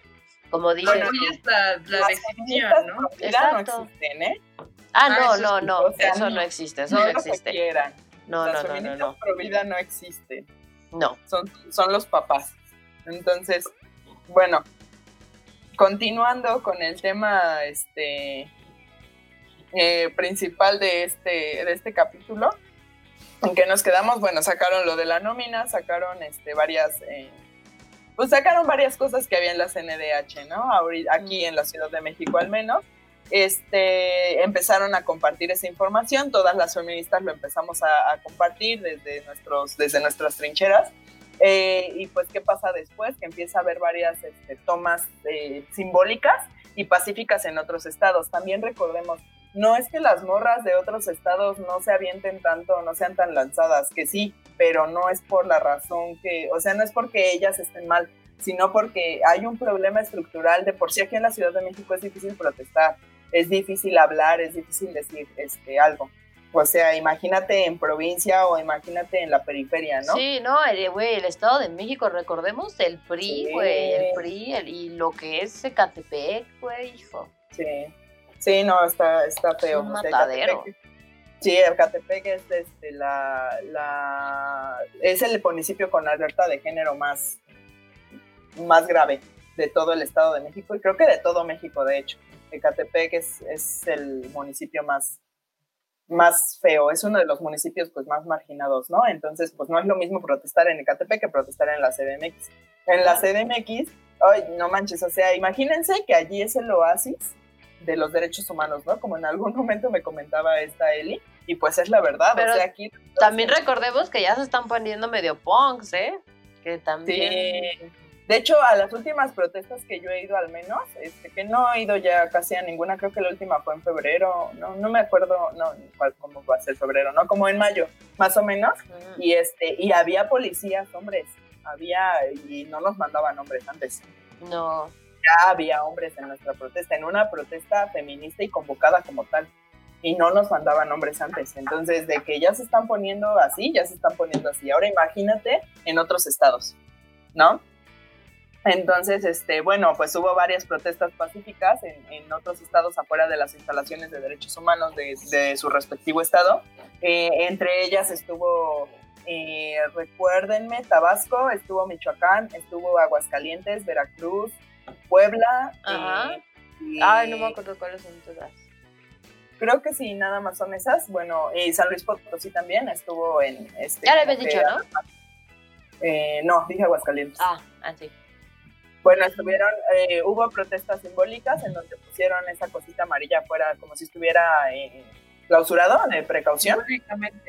como dicen. Bueno, la, la definición, ¿no? Exacto. No existen, ¿eh? Ah, no, no, no, eso no existe, eso no, existe. No, no, no, no, no. Pro vida no existe. No. Son, son los papás. Entonces, bueno, continuando con el tema este eh, principal de este, de este capítulo, en que nos quedamos, bueno, sacaron lo de la nómina, sacaron este, varias, eh, pues sacaron varias cosas que había en la CNDH, ¿no? aquí en la Ciudad de México al menos este, empezaron a compartir esa información, todas las feministas lo empezamos a, compartir desde, nuestros, desde nuestras trincheras. Eh, y pues, ¿qué pasa después? Que empieza a haber varias este, tomas eh, simbólicas y pacíficas en otros estados. También recordemos, no es que las morras de otros estados no se avienten tanto, no sean tan lanzadas, que sí, pero no es por la razón que, o sea, no es porque ellas estén mal, sino porque hay un problema estructural de por sí aquí en la Ciudad de México es difícil protestar es difícil hablar, es difícil decir este, algo. O sea, imagínate en provincia o imagínate en la periferia, ¿no? Sí, no, güey, el, Estado de México, recordemos el PRI, güey, el PRI y lo que es Ecatepec, güey, hijo. Sí, sí, no, está, está feo. Es un matadero. sí, Ecatepec es este, la, la, es el municipio con alerta de género más, más grave de todo el Estado de México y creo que de todo México, de hecho. Ecatepec es, es el municipio más, más feo, es uno de los municipios pues más marginados, ¿no? Entonces, pues no es lo mismo protestar en Ecatepec que protestar en la CDMX. En la CDMX, ay, no manches, o sea, imagínense que allí es el oasis de los derechos humanos, ¿no? Como en algún momento me comentaba esta Eli, y pues es la verdad, o sea, aquí... También recordemos que ya se están poniendo medio punks, ¿eh? Que también... Sí de hecho, a las últimas protestas que yo he ido al menos, este, que no he ido ya casi a ninguna, creo que la última fue en febrero, no, no me acuerdo, no, cómo va a ser febrero, ¿no? Como en mayo, más o menos, y este, y había policías, hombres, había, y no nos mandaban hombres antes. No. Ya había hombres en nuestra protesta, en una protesta feminista y convocada como tal, y no nos mandaban hombres antes. Entonces, de que ya se están poniendo así, ya se están poniendo así. Ahora imagínate en otros estados, ¿no? Entonces, este, bueno, pues hubo varias protestas pacíficas en, otros estados afuera de las instalaciones de derechos humanos de, su respectivo estado. Eh, entre ellas estuvo, eh, recuérdenme, Tabasco, estuvo Michoacán, estuvo Aguascalientes, Veracruz, Puebla. Ajá. Ay, no me acuerdo cuáles son todas. Creo que sí, nada más son esas. Bueno, y San Luis Potosí también estuvo en este. Ya le habías dicho, ¿no? Eh, no, dije Aguascalientes. Ah, así. Ah, bueno, estuvieron, eh, hubo protestas simbólicas en donde pusieron esa cosita amarilla afuera como si estuviera eh, clausurado, de precaución.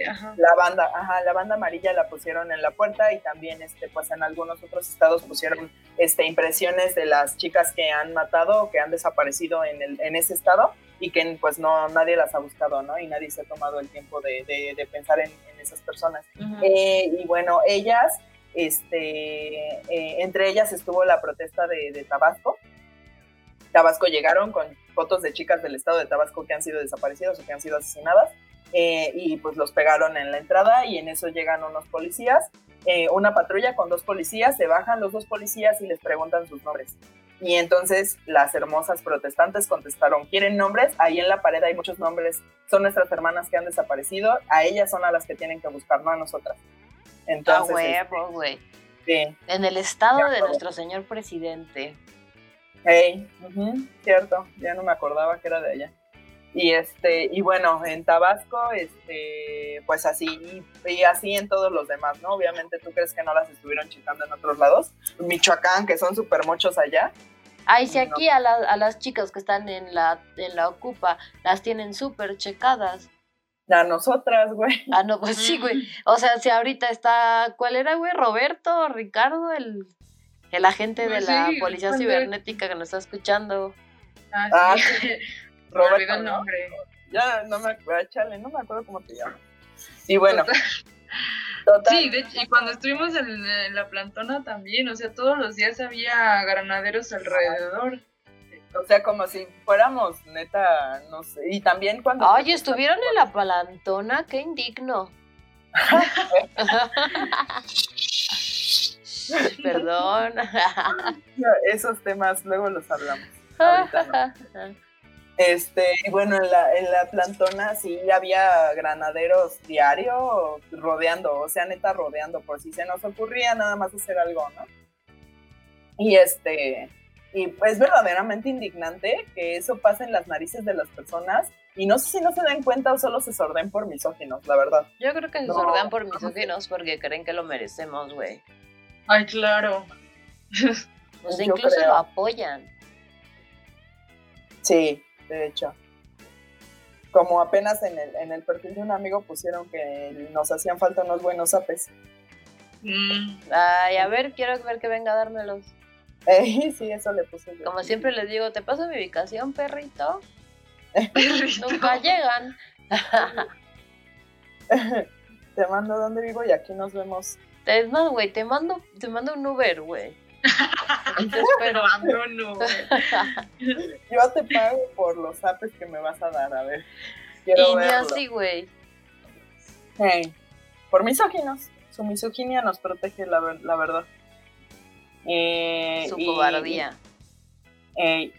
Ajá. La banda, ajá, la banda amarilla la pusieron en la puerta y también, este, pues en algunos otros estados pusieron, este, impresiones de las chicas que han matado o que han desaparecido en, el, en ese estado y que, pues, no, nadie las ha buscado, ¿no? Y nadie se ha tomado el tiempo de, de, pensar en, esas personas. Eh, y bueno, ellas este, eh, entre ellas estuvo la protesta de, Tabasco. Tabasco llegaron con fotos de chicas del estado de Tabasco que han sido desaparecidas o que han sido asesinadas. Eh, y pues los pegaron en la entrada y en eso llegan unos policías, eh, una patrulla con dos policías, se bajan los dos policías y les preguntan sus nombres. Y entonces las hermosas protestantes contestaron, ¿quieren nombres? Ahí en la pared hay muchos nombres, son nuestras hermanas que han desaparecido, a ellas son a las que tienen que buscar, no a nosotras. Entonces, huevo, este. Sí. En el estado de nuestro señor presidente. Hey, cierto, ya no me acordaba que era de allá. Y este, y bueno, en Tabasco, este, pues así, y, así en todos los demás, ¿no? Obviamente tú crees que no las estuvieron checando en otros lados. Michoacán, que son súper muchos allá. Ay, si aquí a, a, las chicas que están en la, en la Ocupa las tienen súper checadas. A nosotras, güey. Ah, no, pues sí, güey. O sea, si ahorita está, ¿cuál era, güey? Roberto, Ricardo, el, el agente de pues la policía cibernética que nos está escuchando. Ah, Ah, sí. Me Roberto. Ya no me acuerdo, chale, no me acuerdo cómo te llamas. Y bueno, Total. total. Sí, de hecho, y cuando estuvimos en, en la plantona también, o sea, todos los días había granaderos alrededor. O sea, como si fuéramos neta, no sé. Y también cuando. Oye, estuvieron en la palantona, qué indigno. Perdón. Esos temas luego los hablamos. Ahorita no. Este, y bueno, en la, en la plantona sí había granaderos diario rodeando, o sea, neta rodeando, por si se nos ocurría nada más hacer algo, ¿no? Y este, y es verdaderamente indignante que eso pase en las narices de las personas, y no sé si no se dan cuenta o solo se sorden por misóginos, la verdad. Yo creo que se No. sordean por misóginos porque creen que lo merecemos, güey. Ay, claro. O sea, Yo incluso lo apoyan. Sí, de hecho. Como apenas en el, en el perfil de un amigo pusieron que nos hacían falta unos buenos apes. Mm, Ay, a ver, quiero ver que venga a dármelos. Eh, sí, eso le puse yo. Como siempre les digo, ¿te paso mi ubicación, perrito? perrito. Nunca llegan. Te mando donde vivo y aquí nos vemos. Es más, güey, te mando, te mando un Uber, güey. Te Pero espero. ando, no. Yo te pago por los apes que me vas a dar, a ver. Quiero Y ni así, güey. Hey, por misóginos. Su misoginia nos protege, la, ver- la verdad. Eh, Su y- cobardía. Eh,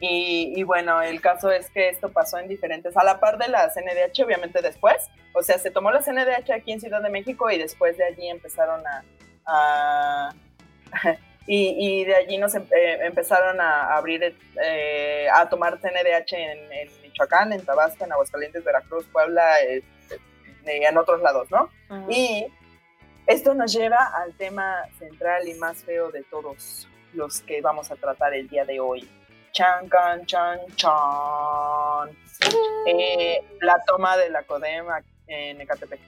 y, y bueno, el caso es que esto pasó en diferentes, a la par de la CNDH, obviamente después, o sea, se tomó la CNDH aquí en Ciudad de México y después de allí empezaron a... a- y, y de allí nos em- eh, empezaron a abrir, eh, a tomar CNDH en, en Michoacán, en Tabasco, en Aguascalientes, Veracruz, Puebla, eh, eh, en otros lados, ¿no? Y esto nos lleva al tema central y más feo de todos los que vamos a tratar el día de hoy. Chan, can, chan, chan. Eh, la toma de la CODEMA en Ecatepec.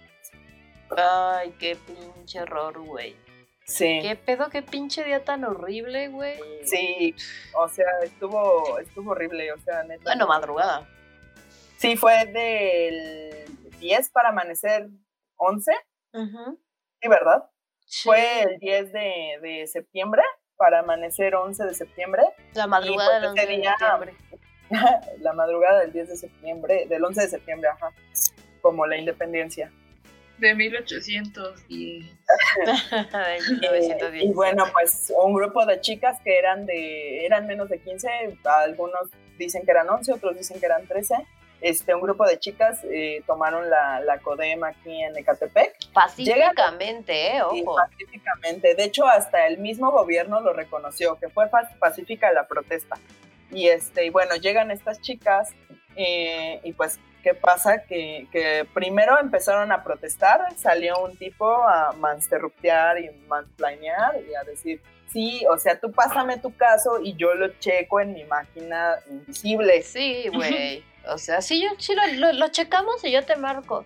Ay, qué pinche horror, güey. Sí, ¿Qué pedo, qué pinche día tan horrible, güey? sí, o sea, estuvo, estuvo horrible, o sea, neta. Bueno, madrugada. Sí, fue del 10 para amanecer 11, Ujú. sí, ¿verdad? Sí. Fue el 10 de, de septiembre para amanecer 11 de septiembre. la madrugada del pues, 11 ese de día- septiembre. la madrugada del 10 de septiembre, del 11 de septiembre, ajá, como la independencia. De 1810. Del Eh, 1910. y bueno, pues un grupo de chicas que eran de eran menos de 15, algunos dicen que eran 11, otros dicen que eran 13. Este, un grupo de chicas eh, tomaron la, la CODEM aquí en Ecatepec Pacíficamente, eh, y ojo. pacíficamente. De hecho, hasta el mismo gobierno lo reconoció, que fue pacífica la protesta. Y, este, y bueno, llegan estas chicas eh, y pues, ¿qué pasa? Que, que primero empezaron a protestar, salió un tipo a mansterruptear y mansplainear y a decir, sí, o sea, tú pásame tu caso y yo lo checo en mi máquina invisible. Sí, güey. O sea, sí, yo, sí lo, lo- lo checamos y yo te marco.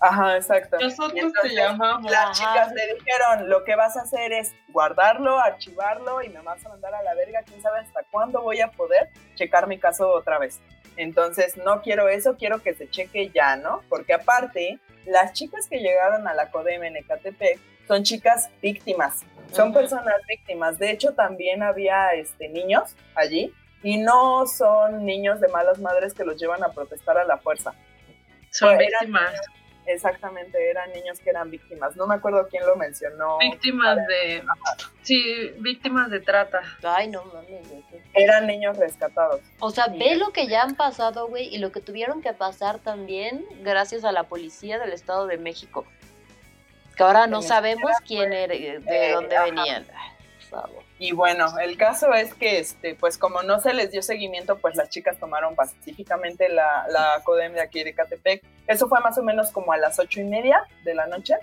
Ajá, exacto. Nosotros te llamamos. Las Ajá. chicas le dijeron, lo que vas a hacer es guardarlo, archivarlo y me vas a mandar a la verga, quién sabe hasta cuándo voy a poder checar mi caso otra vez. Entonces, no quiero eso, quiero que se cheque ya, ¿no? Porque aparte, las chicas que llegaron a la CODEM en Ecatepec son chicas víctimas, son personas víctimas. De hecho, también había este, niños allí y no son niños de malas madres que los llevan a protestar a la fuerza. Son víctimas. Exactamente, eran niños que eran víctimas. No me acuerdo quién lo mencionó. Víctimas de. Sí, víctimas de trata. Ay, no mames, güey. Eran niños rescatados. O sea, Sí. ve lo que ya han pasado, güey, y lo que tuvieron que pasar también gracias a la policía del Estado de México. Que ahora no sabemos quién era, de eh, dónde ajá. venían. Ay, por favor. Y bueno, el caso es que, este, pues como no se les dio seguimiento, pues las chicas tomaron pacíficamente la, la CODEM de aquí de Catepec. Eso fue más o menos como a las ocho y media de la noche.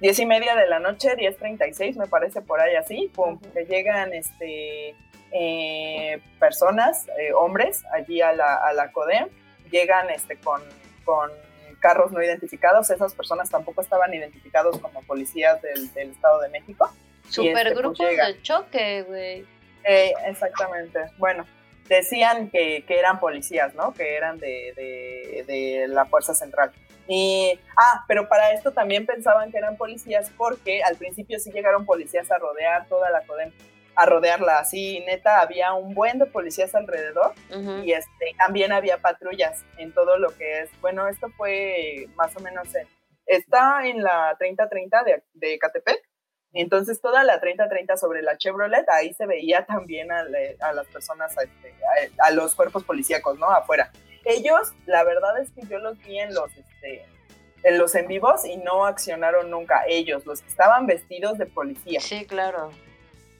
Diez y media de la noche, diez treinta y seis, me parece por ahí así, pum, que llegan este, eh, personas, eh, hombres, allí a la, a la CODEM, llegan este, con, con carros no identificados, esas personas tampoco estaban identificados como policías del, del Estado de México. Super este, pues, de choque, güey. Eh, exactamente. Bueno, decían que, que eran policías, ¿no? Que eran de, de, de, la Fuerza Central. Y, ah, pero para esto también pensaban que eran policías porque al principio sí llegaron policías a rodear toda la CODEM, a rodearla así, neta, había un buen de policías alrededor y este, también había patrullas en todo lo que es, bueno, esto fue más o menos en, está en la 3030 de, de Catepec, entonces toda la 3030 sobre la Chevrolet, ahí se veía también a, las personas, este, a, los cuerpos policíacos, ¿no? Afuera. Ellos, la verdad es que yo los vi en los, este, en los en vivos y no accionaron nunca. Ellos, los que estaban vestidos de policía. Sí, claro.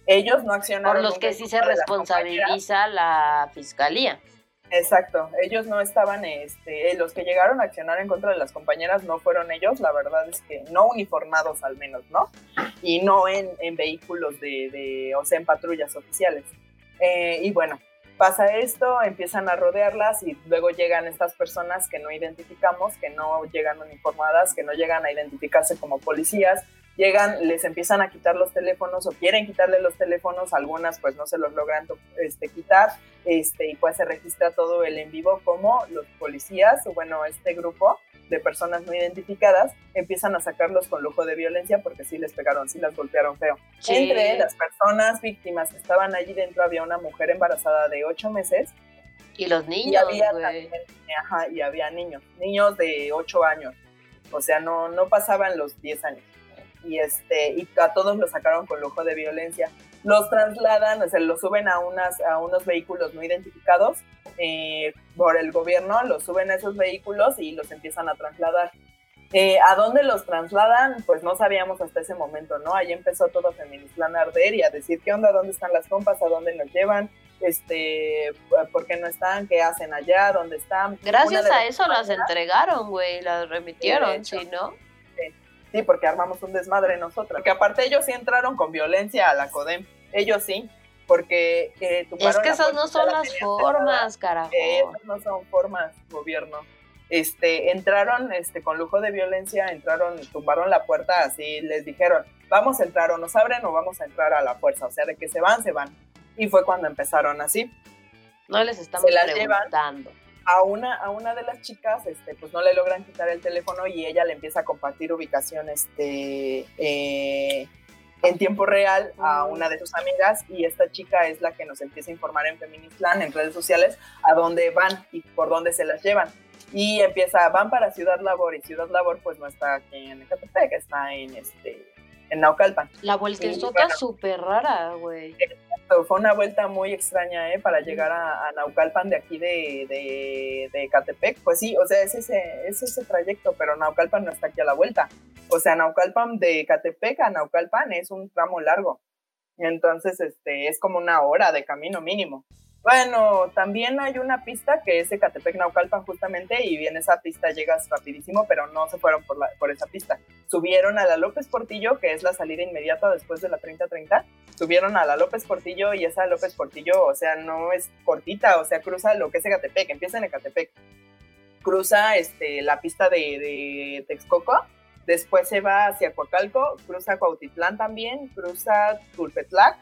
Ellos no accionaron. Por los que sí se responsabiliza la fiscalía. Exacto, ellos no estaban, este, los que llegaron a accionar en contra de las compañeras no fueron ellos, la verdad es que no uniformados al menos, ¿no? Y no en, vehículos de, o sea, en patrullas oficiales. Eh, y bueno, pasa esto, empiezan a rodearlas y luego llegan estas personas que no identificamos, que no llegan uniformadas, que no llegan a identificarse como policías, llegan, les empiezan a quitar los teléfonos o quieren quitarle los teléfonos, algunas pues no se los logran este, quitar, este, y pues se registra todo el en vivo como los policías, o bueno, este grupo de personas no identificadas empiezan a sacarlos con lujo de violencia porque sí les pegaron, sí las golpearon feo. Entre las personas víctimas que estaban allí dentro había una mujer embarazada de ocho meses. Y los niños, y había, ajá, y había niños, niños de ocho años. O sea, no, no pasaban los diez años y, este, y a todos los sacaron con lujo de violencia. Los trasladan, o sea, los suben a, unas, a unos vehículos no identificados eh, por el gobierno, los suben a esos vehículos y los empiezan a trasladar. Eh, ¿A dónde los trasladan? Pues no sabíamos hasta ese momento, ¿no? Ahí empezó todo Feministlán a arder y a decir, ¿qué onda? ¿Dónde están las compas? ¿A dónde nos llevan? Este, ¿Por qué no están? ¿Qué hacen allá? ¿Dónde están? Gracias a eso las entregaron, güey, las remitieron, ¿sí, no? Sí, porque armamos un desmadre nosotros. Porque aparte ellos sí entraron con violencia a la CODEM. Ellos sí, porque eh, Es que esas no son las formas, carajo. esas no son formas, gobierno. Este, entraron este, con lujo de violencia, entraron, tumbaron la puerta así, les dijeron, vamos a entrar o nos abren o vamos a entrar a la fuerza, o sea, de que se van, se van. Y fue cuando empezaron así. No les estamos preguntando a una, a una de las chicas, este, pues no le logran quitar el teléfono y ella le empieza a compartir ubicación este, eh, en tiempo real a una de sus amigas y esta chica es la que nos empieza a informar en Feministland, en redes sociales, a dónde van y por dónde se las llevan. Y empieza, van para Ciudad Labor y Ciudad Labor pues no está aquí en Ecatepec, está en este en Naucalpan. La vuelta es bueno, súper rara, güey. Fue una vuelta muy extraña, ¿eh? Para llegar a, Naucalpan de aquí de, de, de, Catepec. Pues sí, o sea, es ese, es ese trayecto, pero Naucalpan no está aquí a la vuelta. O sea, Naucalpan de Catepec a Naucalpan es un tramo largo. Entonces, este, es como una hora de camino mínimo. Bueno, también hay una pista que es Ecatepec Naucalpan justamente y en esa pista llegas rapidísimo, pero no se fueron por, la, por esa pista. Subieron a la López Portillo, que es la salida inmediata después de la 3030. Subieron a la López Portillo y esa López Portillo, o sea, no es cortita, o sea, cruza lo que es Ecatepec, empieza en Ecatepec. Cruza este, la pista de, Texcoco, después se va hacia Coacalco, cruza Cuautitlán también, cruza Tulpetlac,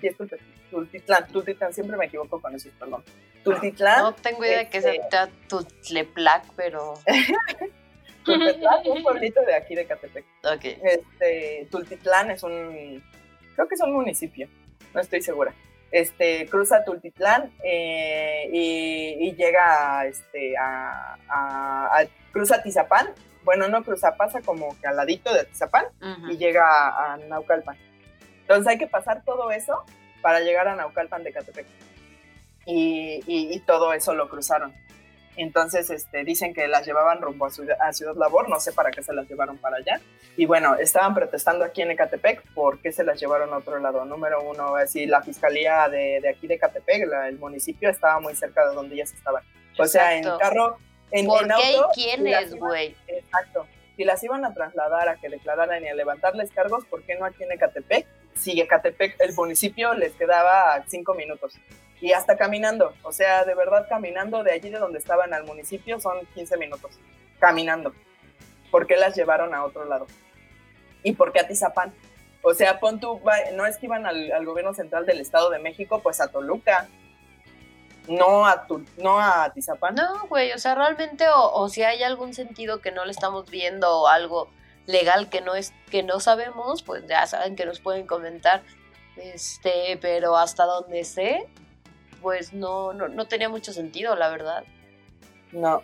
y es Tulpetlac Tultitlán, Tultitlán, siempre me equivoco con eso, perdón. Tultitlán. No tengo idea de qué sea este, Tutleplac, pero. Tultitlán es un pueblito de aquí de Catepec. Ok. Este, Tultitlán es un. Creo que es un municipio, no estoy segura. Este, cruza Tultitlán eh, y, llega este, a, a, cruza Tizapán. Bueno, no cruza, pasa como que al ladito de Tizapán y llega a, a Naucalpan. Entonces hay que pasar todo eso para llegar a Naucalpan de Catepec. Y, todo eso lo cruzaron. Entonces, este, dicen que las llevaban rumbo a Ciudad, Labor, no sé para qué se las llevaron para allá. Y bueno, estaban protestando aquí en Ecatepec, ¿por qué se las llevaron a otro lado? Número uno, así la fiscalía de, de aquí de Ecatepec, el municipio, estaba muy cerca de donde ellas estaban. O sea, en carro, en, ¿Por qué y quiénes, güey? Exacto. Si las iban a trasladar a que declararan y a levantarles cargos, ¿por qué no aquí en Ecatepec? Sigue Catepec, el municipio les quedaba cinco minutos. Y hasta caminando, o sea, de verdad caminando de allí de donde estaban al municipio son 15 minutos, caminando. ¿Por qué las llevaron a otro lado? ¿Y por qué a Tizapán? O sea, pon tú, no es que iban al, gobierno central del Estado de México, pues a Toluca. no a, tu, no a Atizapán. No, güey, o sea, realmente, o, si hay algún sentido que no le estamos viendo o algo legal que no es que no sabemos, pues ya saben que nos pueden comentar. Este, pero hasta donde sé, pues no, no, no tenía mucho sentido, la verdad. No,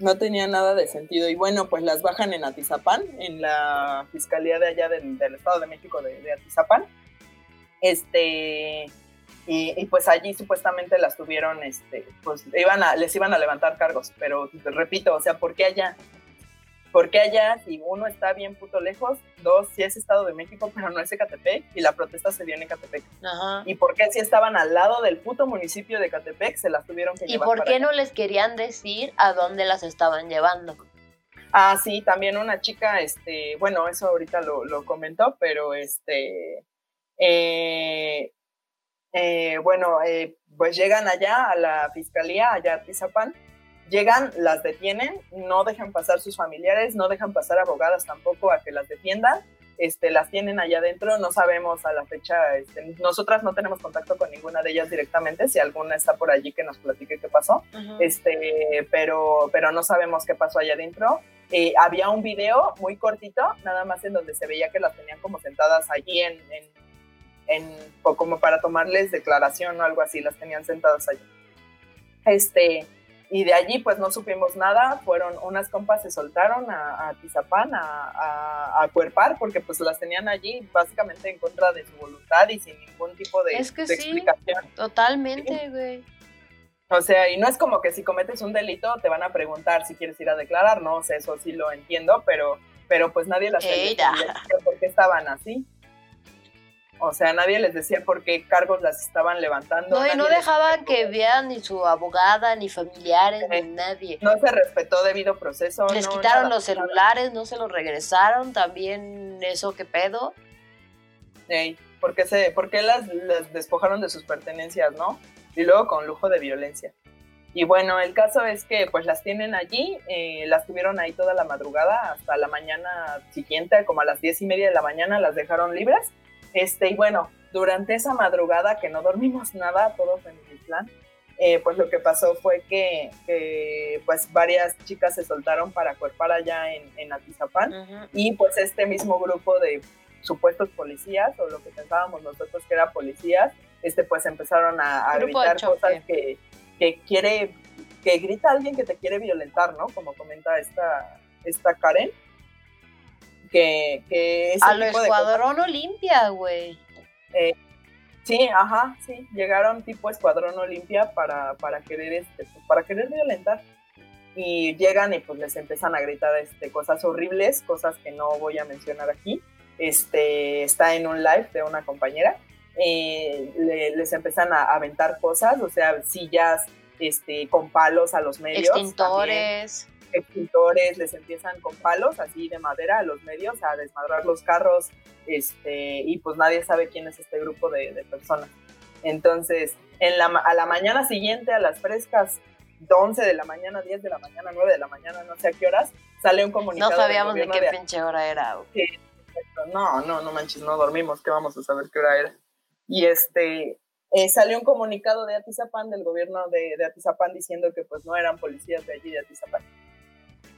no tenía nada de sentido. Y bueno, pues las bajan en Atizapán, en la fiscalía de allá del, Estado de México de, Atizapán. Este, y, pues allí supuestamente las tuvieron, este, pues iban a, les iban a levantar cargos, pero repito, o sea, ¿por qué allá? Porque allá, si uno está bien puto lejos, dos, si es Estado de México, pero no es Ecatepec, y la protesta se dio en Ecatepec. ¿Y por qué si estaban al lado del puto municipio de Ecatepec, se las tuvieron que llevar? ¿Y por qué no les querían decir a dónde las estaban llevando? Ah, sí, también una chica, este, bueno, eso ahorita lo, lo comentó, pero este, eh, eh, bueno, eh, pues llegan allá a la fiscalía, allá a Tizapán, llegan, las detienen, no dejan pasar sus familiares, no dejan pasar abogadas tampoco a que las defiendan, este, las tienen allá adentro, no sabemos a la fecha, este, nosotras no tenemos contacto con ninguna de ellas directamente, si alguna está por allí que nos platique qué pasó, este, pero, pero no sabemos qué pasó allá adentro. Eh, había un video muy cortito, nada más en donde se veía que las tenían como sentadas allí en, en, en como para tomarles declaración o algo así, las tenían sentadas allí. Este, y de allí pues no supimos nada, fueron unas compas se soltaron a, a Tizapán a, a, cuerpar porque pues las tenían allí básicamente en contra de su voluntad y sin ningún tipo de, es que sí, explicación. Totalmente, güey. O sea, y no es como que si cometes un delito te van a preguntar si quieres ir a declarar, no sé, eso sí lo entiendo, pero, pero pues nadie las por qué estaban así. O sea, nadie les decía por qué cargos las estaban levantando. No, y no dejaban que vean ni su abogada, ni familiares, ni nadie. No se respetó debido proceso. Les quitaron los celulares, no se los regresaron, también eso qué pedo. Ey, ¿por qué, se, por las, despojaron de sus pertenencias, no? Y luego con lujo de violencia. Y bueno, el caso es que pues las tienen allí, eh, las tuvieron ahí toda la madrugada hasta la mañana siguiente, como a las diez y media de la mañana las dejaron libres este, y bueno, durante esa madrugada que no dormimos nada, todos en el plan, eh, pues lo que pasó fue que, pues varias chicas se soltaron para cuerpar allá en, en Atizapán. Y pues este mismo grupo de supuestos policías o lo que pensábamos nosotros que eran policías, este pues empezaron a, gritar cosas que, que, quiere, que grita alguien que te quiere violentar, ¿no? Como comenta esta, esta Karen que, que A lo Escuadrón Olimpia, güey. Eh, sí, ajá, sí, llegaron tipo Escuadrón Olimpia para, para querer este, pues, para querer violentar. Y llegan y pues les empiezan a gritar este, cosas horribles, cosas que no voy a mencionar aquí. Este, está en un live de una compañera. Eh, les empiezan a aventar cosas, o sea, sillas este, con palos a los medios. Extintores extintores, les empiezan con palos así de madera a los medios a desmadrar los carros, este, y pues nadie sabe quién es este grupo de, personas. Entonces, en la, a la mañana siguiente, a las frescas, 11 de la mañana, 10 de la mañana, 9 de la mañana, no sé a qué horas, sale un comunicado. No sabíamos de qué pinche hora era. no, no, no manches, no dormimos, ¿qué vamos a saber qué hora era? Y este, eh, salió un comunicado de Atizapán, del gobierno de, de, Atizapán, diciendo que pues no eran policías de allí de Atizapán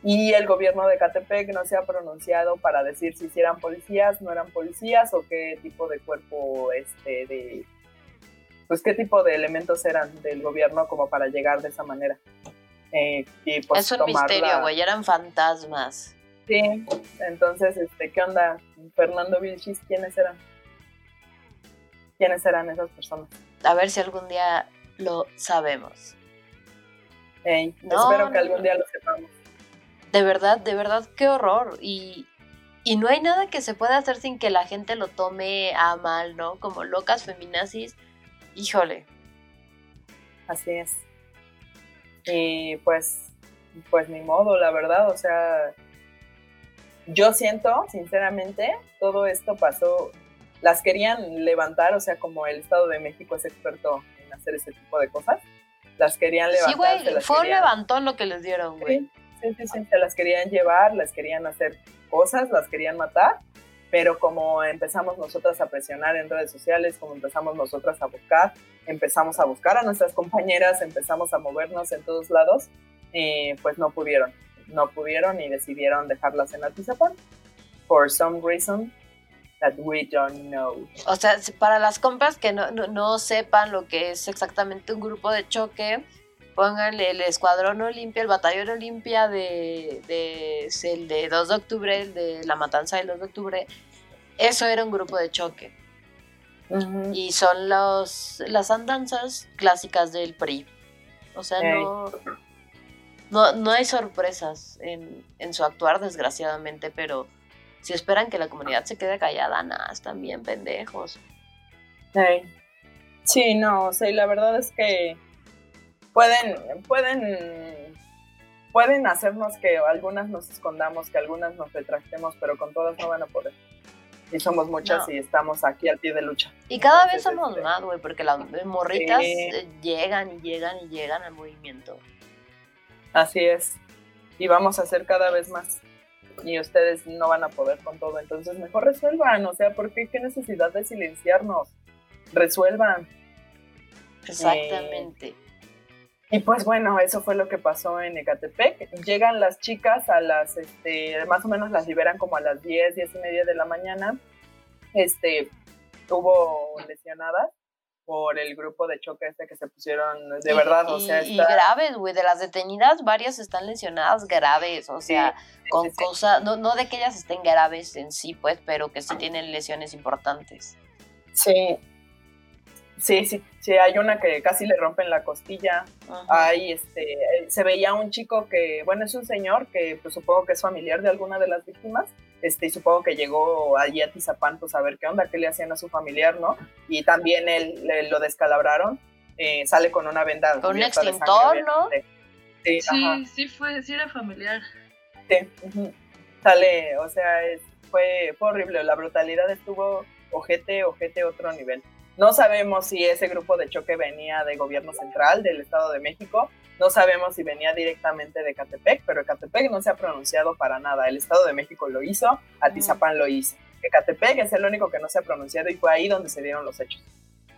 y el gobierno de Catepec no se ha pronunciado para decir si eran policías, no eran policías o qué tipo de cuerpo, este, de, pues qué tipo de elementos eran del gobierno como para llegar de esa manera. Eh, y pues es un misterio, güey, eran fantasmas. Sí, entonces, este, ¿qué onda? Fernando Vilchis, ¿quiénes eran? ¿Quiénes eran esas personas? A ver si algún día lo sabemos. espero que algún día lo sepamos. De verdad, de verdad, qué horror. Y, y no hay nada que se pueda hacer sin que la gente lo tome a mal, ¿no? Como locas feminazis. Híjole. Así es. Y pues, pues ni modo, la verdad, o sea, yo siento, sinceramente, todo esto pasó, las querían levantar, o sea, como el Estado de México es experto en hacer ese tipo de cosas, las querían levantar. Sí, güey, fue un levantón lo que les dieron, güey se las querían llevar, las querían hacer cosas, las querían matar. pero como empezamos nosotras a presionar en redes sociales, como empezamos nosotras a buscar, empezamos a buscar a nuestras compañeras, empezamos a movernos en todos lados, eh, pues no pudieron, no pudieron y decidieron dejarlas en Atizapán, for some reason that we don't know. O sea, para las compas que no, no sepan lo que es exactamente un grupo de choque, pónganle el Escuadrón Olimpia, el Batallón Olimpia de, de, el de 2 de octubre, el de la matanza del 2 de octubre. Eso era un grupo de choque. Y son los, las andanzas clásicas del PRI. O sea, no, no, no hay sorpresas en, en, su actuar, desgraciadamente, pero si esperan que la comunidad se quede callada, nada, están bien pendejos. Sí, no, o sea, la verdad es que pueden, pueden, pueden hacernos que algunas nos escondamos, que algunas nos retractemos, pero con todas no van a poder. Y somos muchas y estamos aquí al pie de lucha. Y cada vez somos este, más, güey, porque las morritas eh, llegan y llegan y llegan al movimiento. Así es. Y vamos a hacer cada vez más. Y ustedes no van a poder con todo. Entonces, mejor resuelvan. O sea, ¿por qué? ¿Qué necesidad de silenciarnos? Resuelvan. Exactamente. Y pues bueno, eso fue lo que pasó en Ecatepec. Llegan las chicas a las, este, más o menos las liberan como a las 10, 10 y media de la mañana. Este, hubo lesionadas por el grupo de choque este que se pusieron, de verdad, o sea, y graves, güey, de las detenidas, varias están lesionadas graves, o sea, con cosas, no, no de que ellas estén graves en sí, pues, pero que sí tienen lesiones importantes. Sí, Sí, sí, sí, hay una que casi le rompen la costilla. Hay, este, se veía un chico que, bueno, es un señor que pues supongo que es familiar de alguna de las víctimas, este, y supongo que llegó allí a Tizapán pues a ver qué onda, qué le hacían a su familiar, ¿no? Y también él, lo descalabraron, eh, sale con una venda. Con un extintor, ¿no? Sí, sí, sí, fue, sí era familiar. Sí, sale, o sea, fue, fue horrible, la brutalidad estuvo ojete, ojete, otro nivel. No sabemos si ese grupo de choque venía de gobierno central del Estado de México, no sabemos si venía directamente de Catepec, pero Catepec no se ha pronunciado para nada. El Estado de México lo hizo, Atizapán lo hizo. Catepec es el único que no se ha pronunciado y fue ahí donde se dieron los hechos.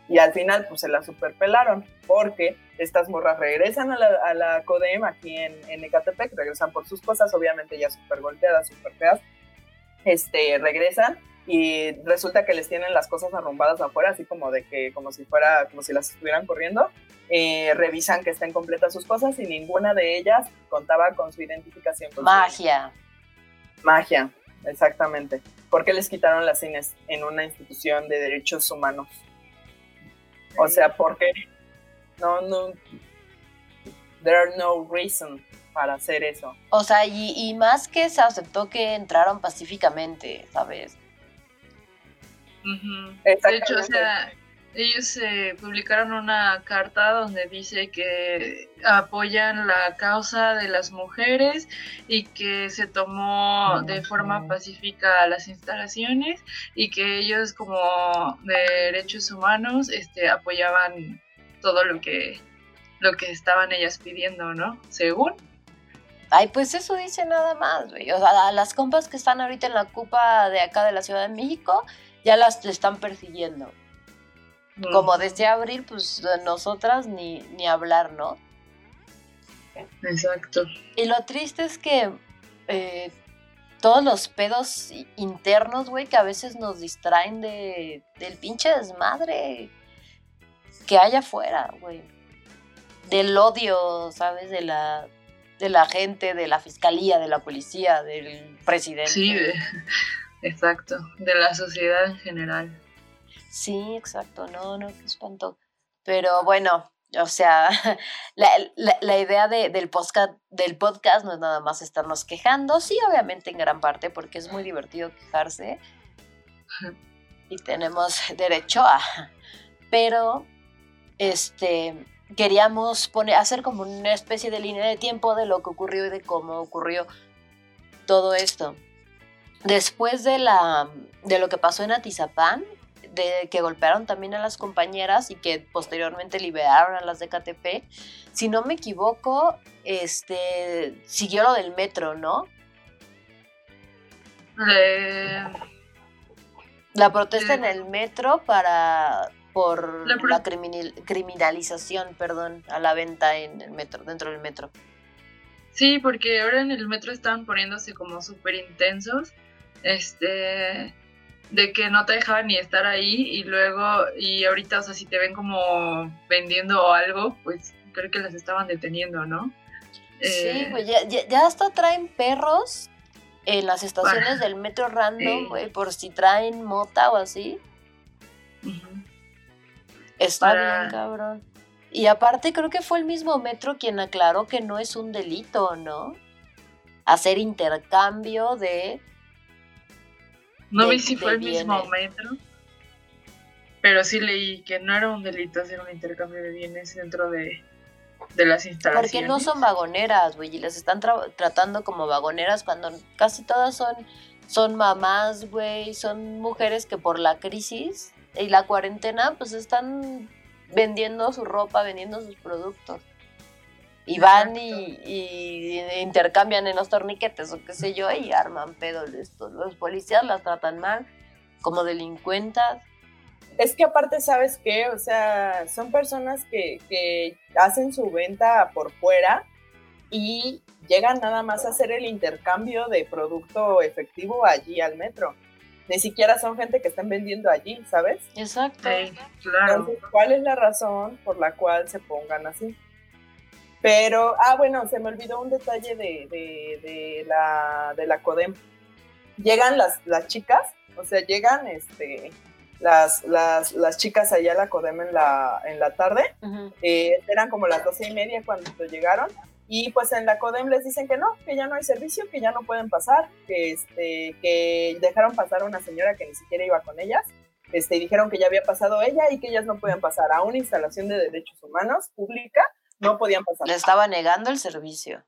Y al final, pues se la superpelaron, porque estas morras regresan a la, a la CODEM aquí en, en Ecatepec, regresan por sus cosas, obviamente ya súper golpeadas, súper feas, este, regresan y resulta que les tienen las cosas arrumbadas afuera, así como de que, como si fuera, como si las estuvieran corriendo. Eh, revisan que estén completas sus cosas y ninguna de ellas contaba con su identificación. Magia. Magia, exactamente. ¿Por qué les quitaron las cines en una institución de derechos humanos? O sea, ¿por qué? No, no. There are no reason para hacer eso. O sea, y, y más que se aceptó que entraron pacíficamente, ¿sabes? De hecho, o sea, ellos eh, publicaron una carta donde dice que apoyan la causa de las mujeres y que se tomó de forma pacífica las instalaciones y que ellos como de derechos humanos este, apoyaban todo lo que lo que estaban ellas pidiendo, ¿no? Según. Ay, pues eso dice nada más, güey. O sea, las compas que están ahorita en la cupa de acá de la Ciudad de México, ya las están persiguiendo. Como desde abril, pues nosotras ni, ni hablar, ¿no? Exacto. Y lo triste es que eh, todos los pedos internos, güey, que a veces nos distraen de, del pinche desmadre que hay afuera, güey. Del odio, ¿sabes? De la, de la gente, de la fiscalía, de la policía, del presidente. Sí, Exacto, de la sociedad en general. Sí, exacto, no, no, qué espanto. Pero bueno, o sea, la, idea del, podcast, del podcast no es nada más estarnos quejando, sí, obviamente en gran parte, porque es muy divertido quejarse y tenemos derecho a, pero este queríamos poner, hacer como una especie de línea de tiempo de lo que ocurrió y de cómo ocurrió todo esto después de, la, de lo que pasó en Atizapán, de que golpearon también a las compañeras y que posteriormente liberaron a las de KTP, si no me equivoco, este, siguió lo del metro, ¿no? La protesta en el metro para por la, criminalización, perdón, a la venta en el metro, dentro del metro. Sí, porque ahora en el metro están poniéndose como súper intensos, este, de que no te dejaban ni estar ahí y luego, y ahorita, o sea, si te ven como vendiendo algo, pues creo que las estaban deteniendo, ¿no? Sí, eh, pues ya, ya, hasta traen perros en las estaciones del metro random, güey, por si traen mota o así. Está bien, cabrón. Y aparte creo que fue el mismo metro quien aclaró que no es un delito, ¿no? Hacer intercambio de... No vi si fue el mismo metro, pero sí leí que no era un delito hacer un intercambio de bienes dentro de, de las instalaciones. Porque no son vagoneras, güey, y las están tratando como vagoneras cuando casi todas son, son mamás, güey, son mujeres que por la crisis y la cuarentena, pues están vendiendo su ropa, vendiendo sus productos. Y van y, intercambian en los torniquetes o qué sé yo y arman pedo. Los policías las tratan mal, como delincuentas. Es que aparte, ¿sabes qué? O sea, son personas que, que hacen su venta por fuera y llegan nada más a hacer el intercambio de producto efectivo allí al metro ni siquiera son gente que están vendiendo allí, ¿sabes? Exacto. claro. ¿cuál es la razón por la cual se pongan así? Pero, ah, bueno, se me olvidó un detalle de, de, la, de la CODEM. Llegan las, las chicas, o sea, llegan este, las, las, las chicas allá a la CODEM en la, en la tarde. Eh, eran como las doce y media cuando llegaron y pues en la CODEM les dicen que no, que ya no hay servicio, que ya no pueden pasar, que, este, que dejaron pasar a una señora que ni siquiera iba con ellas, este, y dijeron que ya había pasado ella y que ellas no podían pasar a una instalación de derechos humanos pública, no podían pasar. Le estaba negando el servicio.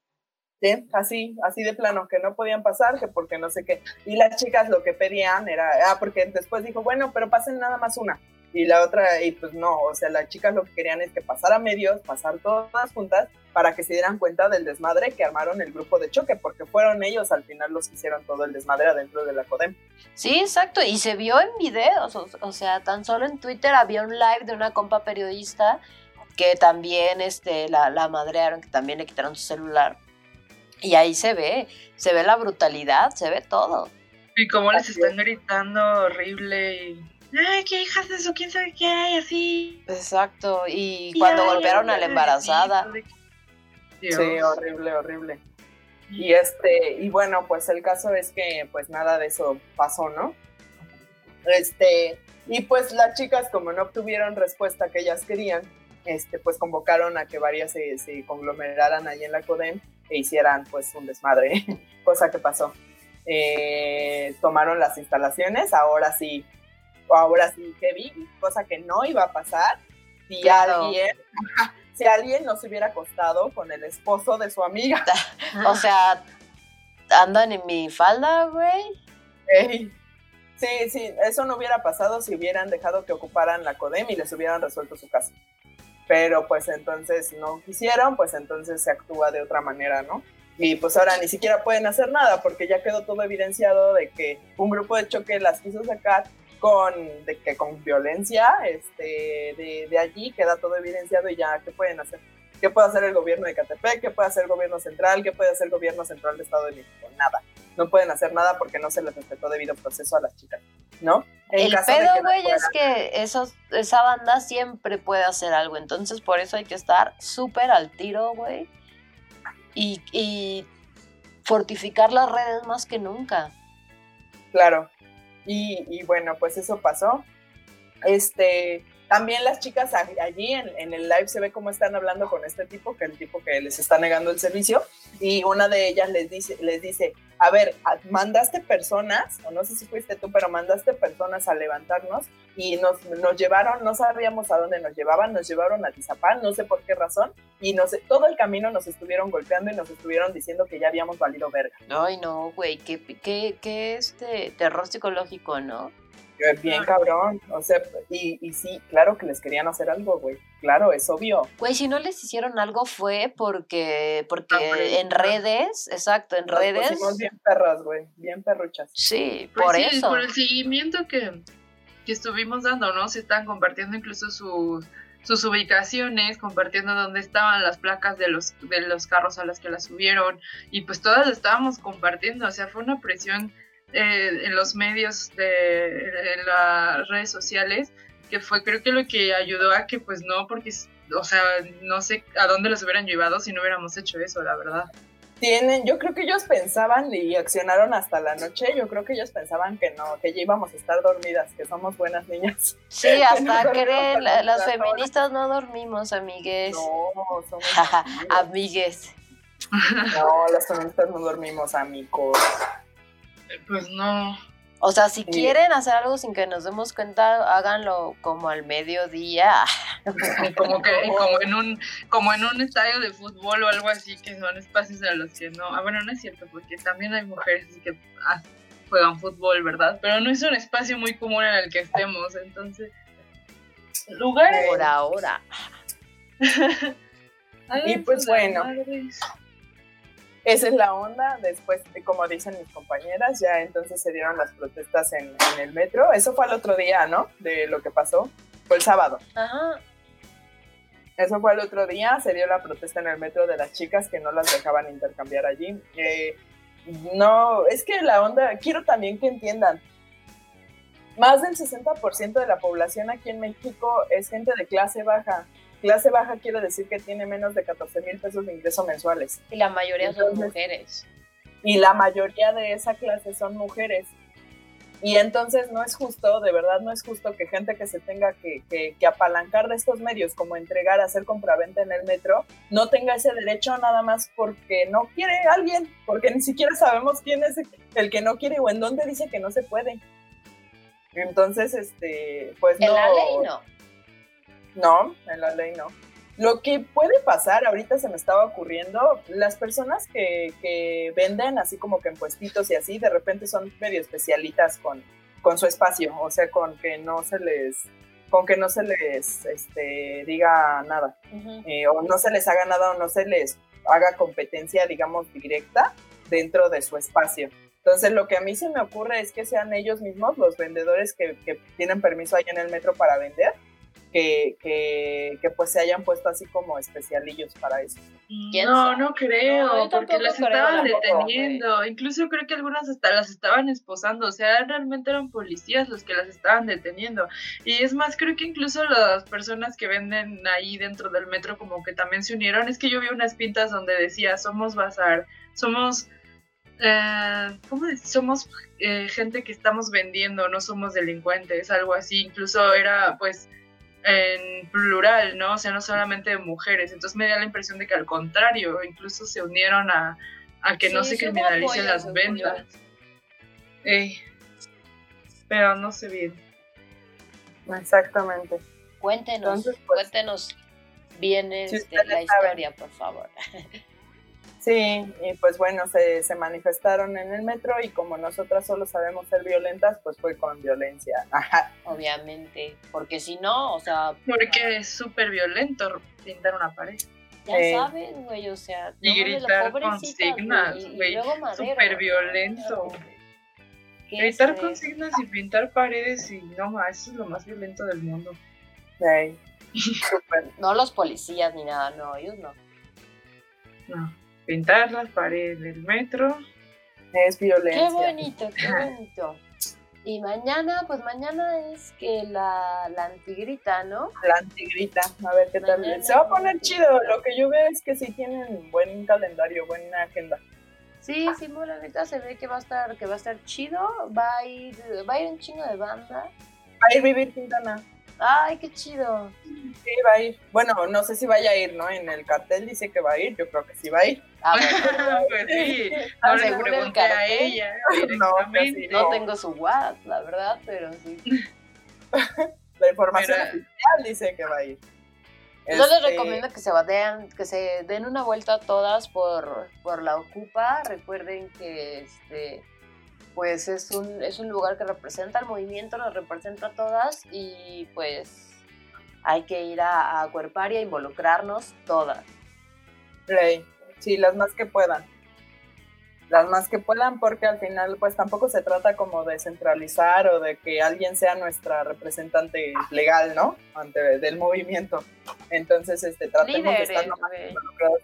Sí, así, así de plano, que no podían pasar, que porque no sé qué. Y las chicas lo que pedían era, ah, porque después dijo, bueno, pero pasen nada más una y la otra, y pues no, o sea, las chicas lo que querían es que pasara medios, pasar todas juntas, para que se dieran cuenta del desmadre que armaron el grupo de choque, porque fueron ellos al final los que hicieron todo el desmadre adentro de la CODEM. Sí, exacto, y se vio en videos, o, sea, tan solo en Twitter había un live de una compa periodista que también este, la, la madrearon, que también le quitaron su celular. Y ahí se ve, se ve la brutalidad, se ve todo. Y cómo les están gritando horrible y ay, qué hijas de eso, quién sabe qué hay, así. Exacto, y, cuando golpearon a la embarazada. Sí, horrible, horrible. Y este, y bueno, pues el caso es que pues nada de eso pasó, ¿no? Este, y pues las chicas como no obtuvieron respuesta que ellas querían, este, pues convocaron a que varias se, se conglomeraran ahí en la CODEM e hicieran pues un desmadre, cosa que pasó. Eh, tomaron las instalaciones, ahora sí ahora sí heavy, cosa que no iba a pasar si alguien, si alguien no se hubiera acostado con el esposo de su amiga. o sea, andan en mi falda, güey. Sí, sí, eso no hubiera pasado si hubieran dejado que ocuparan la CODEM y les hubieran resuelto su caso. Pero pues entonces no quisieron, pues entonces se actúa de otra manera, ¿no? Y pues ahora ni siquiera pueden hacer nada porque ya quedó todo evidenciado de que un grupo de choque las quiso sacar con, de que con violencia este, de, de, allí, queda todo evidenciado y ya, ¿qué pueden hacer? ¿Qué puede hacer el gobierno de Catepec? ¿Qué puede hacer el gobierno central? ¿Qué puede hacer el gobierno central de Estado de México? Nada. No pueden hacer nada porque no se les respetó debido proceso a las chicas, ¿no? el pedo, güey, es que esos, esa banda siempre puede hacer algo. Entonces, por eso hay que estar súper al tiro, güey. Y, y fortificar las redes más que nunca. Claro, y, bueno, pues eso pasó. Este, también las chicas allí en, el live se ve cómo están hablando con este tipo, que es el tipo que les está negando el servicio, y una de ellas les dice, les dice, a ver, mandaste personas, o no sé si fuiste tú, pero mandaste personas a levantarnos y nos, nos llevaron, no sabíamos a dónde nos llevaban, nos llevaron a Tizapán, no sé por qué razón, y nos, todo el camino nos estuvieron golpeando y nos estuvieron diciendo que ya habíamos valido verga. Ay, no, güey, qué, qué, qué este terror psicológico, ¿no? Bien cabrón, o sea, y, y sí, claro que les querían hacer algo, güey, claro, es obvio. Güey, si no les hicieron algo fue porque, porque en redes, exacto, en redes. Bien perras, güey, bien perruchas. Sí, pues por eso. Por el seguimiento que, que estuvimos dando, ¿no? Se están compartiendo incluso sus, sus ubicaciones, compartiendo dónde estaban las placas de los, de los carros a las que las subieron y pues todas las estábamos compartiendo, o sea, fue una presión eh, en los medios de en las redes sociales que fue creo que lo que ayudó a que pues no, porque o sea, no sé a dónde los hubieran llevado si no hubiéramos hecho eso, la verdad tienen, yo creo que ellos pensaban y accionaron hasta la noche, yo creo que ellos pensaban que no, que ya íbamos a estar dormidas, que somos buenas niñas. Sí, hasta creen, las feministas no dormimos, amigues. No, somos amigues. No, las feministas no dormimos, amigos. Pues no. O sea, si quieren hacer algo sin que nos demos cuenta, háganlo como al mediodía. como que como en un como en un estadio de fútbol o algo así, que son espacios a los que no. Ah, bueno, no es cierto, porque también hay mujeres que ah, juegan fútbol, ¿verdad? Pero no es un espacio muy común en el que estemos, entonces. Lugares. Por ahora. y pues bueno esa es la onda. Después, como dicen mis compañeras, ya entonces se dieron las protestas en, el metro. Eso fue el otro día, ¿no? De lo que pasó. Fue el sábado. Ajá. Eso fue el otro día. Se dio la protesta en el metro de las chicas que no las dejaban intercambiar allí. Eh, no, es que la onda, quiero también que entiendan. Más del 60% de la población aquí en México es gente de clase baja Clase baja quiere decir que tiene menos de 14 mil pesos de ingreso mensuales. Y la mayoría son mujeres. Y la mayoría de esa clase son mujeres. Y entonces no es justo, de verdad no es justo que gente que se tenga que, que, apalancar de estos medios, como entregar, hacer compraventa en el metro, no tenga ese derecho nada más porque no quiere alguien, porque ni siquiera sabemos quién es el que no quiere o en dónde dice que no se puede. Entonces, este, pues en la ley no. No, en la ley no. Lo que puede pasar, ahorita se me estaba ocurriendo, las personas que, que venden así como que en puestitos y así, de repente son medio especialitas con, con su espacio, o sea, con que no se les, con que no se les este, diga nada, eh, o no se les haga nada, o no se les haga competencia, digamos, directa dentro de su espacio. Entonces, lo que a mí se me ocurre es que sean ellos mismos los vendedores que, que tienen permiso ahí en el metro para vender que, que, pues se hayan puesto así como especialillos para eso. No, no creo, porque las estaban deteniendo. Incluso creo que algunas hasta las estaban esposando. O sea, realmente eran policías los que las estaban deteniendo. Y es más, creo que incluso las personas que venden ahí dentro del metro como que también se unieron. Es que yo vi unas pintas donde decía, somos bazar, somos... Eh, ¿Cómo Somos eh, gente que estamos vendiendo, no somos delincuentes, algo así. Incluso era pues en plural, ¿no? O sea, no solamente mujeres. Entonces me da la impresión de que al contrario, incluso se unieron a, que no se criminalicen las ventas. pero no sé bien. Exactamente. Cuéntenos, pues, cuéntenos bien este, la historia, por favor. Sí, y pues bueno, se, se, manifestaron en el metro y como nosotras solo sabemos ser violentas, pues fue con violencia. Ajá. Obviamente, porque si no, o sea... Porque es súper violento pintar una pared. Ya eh, sabes, güey, o sea... Y gritar consignas, güey, súper violento. Gritar consignas y pintar paredes y no más, eso es lo más violento del mundo. Sí. no los policías ni nada, no, ellos no. No pintar las paredes del metro. Es violencia. Qué bonito, qué bonito. Y mañana, pues mañana es que la, la antigrita, ¿no? La antigrita, a ver qué tal. Se va a poner chido. Lo que yo veo es que sí tienen buen calendario, buena agenda. Sí, sí, la neta se ve que va a estar, que va a estar chido. Va a ir, va a ir un chingo de banda. Va a ir Vivir Quintana. Ay, qué chido. Sí, va a ir. Bueno, no sé si vaya a ir, ¿no? En el cartel dice que va a ir, yo creo que sí va a ir. Ah, pues sí. No le pregunté a ella. No, no tengo su WhatsApp, la verdad, pero sí. la información oficial dice que va a ir. Yo les este recomiendo que se den, que se den una vuelta a todas por, por la Ocupa. Recuerden que este pues es un, es un lugar que representa el movimiento, nos representa a todas y pues hay que ir a, a cuerpar y a involucrarnos todas. Sí, las más que puedan. las más que puedan, porque al final pues tampoco se trata como de centralizar o de que alguien sea nuestra representante legal, ¿no? Ante del movimiento. Entonces, este, tratemos de estar lo más involucrados,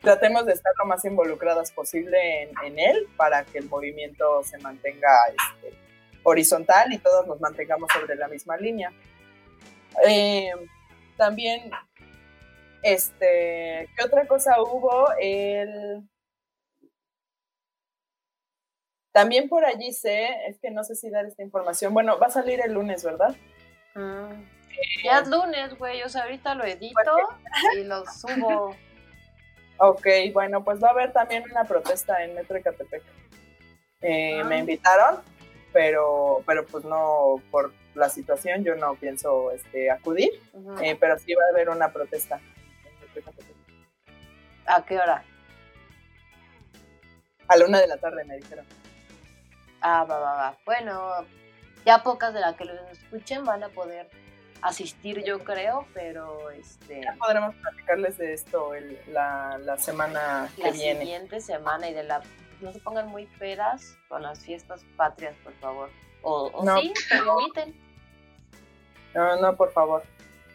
tratemos de estar lo más involucradas posible en, él para que el movimiento se mantenga este, horizontal y todos nos mantengamos sobre la misma línea. Eh, también, este, ¿qué otra cosa hubo? El También por allí sé, es que no sé si dar esta información. Bueno, va a salir el lunes, ¿verdad? Ah. ya es lunes, güey. O sea, ahorita lo edito y lo subo. Ok, bueno, pues va a haber también una protesta en Metro Ecatepec. Eh, Me ah. invitaron, pero, pero pues no, por la situación yo no pienso este, acudir, eh, pero sí va a haber una protesta ¿A qué hora? A la una de la tarde me dijeron. Ah, va, va, va. Bueno, ya pocas de las que lo escuchen van a poder asistir, yo creo, pero este. Ya podremos platicarles de esto la, la, semana que viene. La siguiente semana y de la. No se pongan muy pedas con las fiestas patrias, por favor. O, o sí, permiten. No, no, por favor.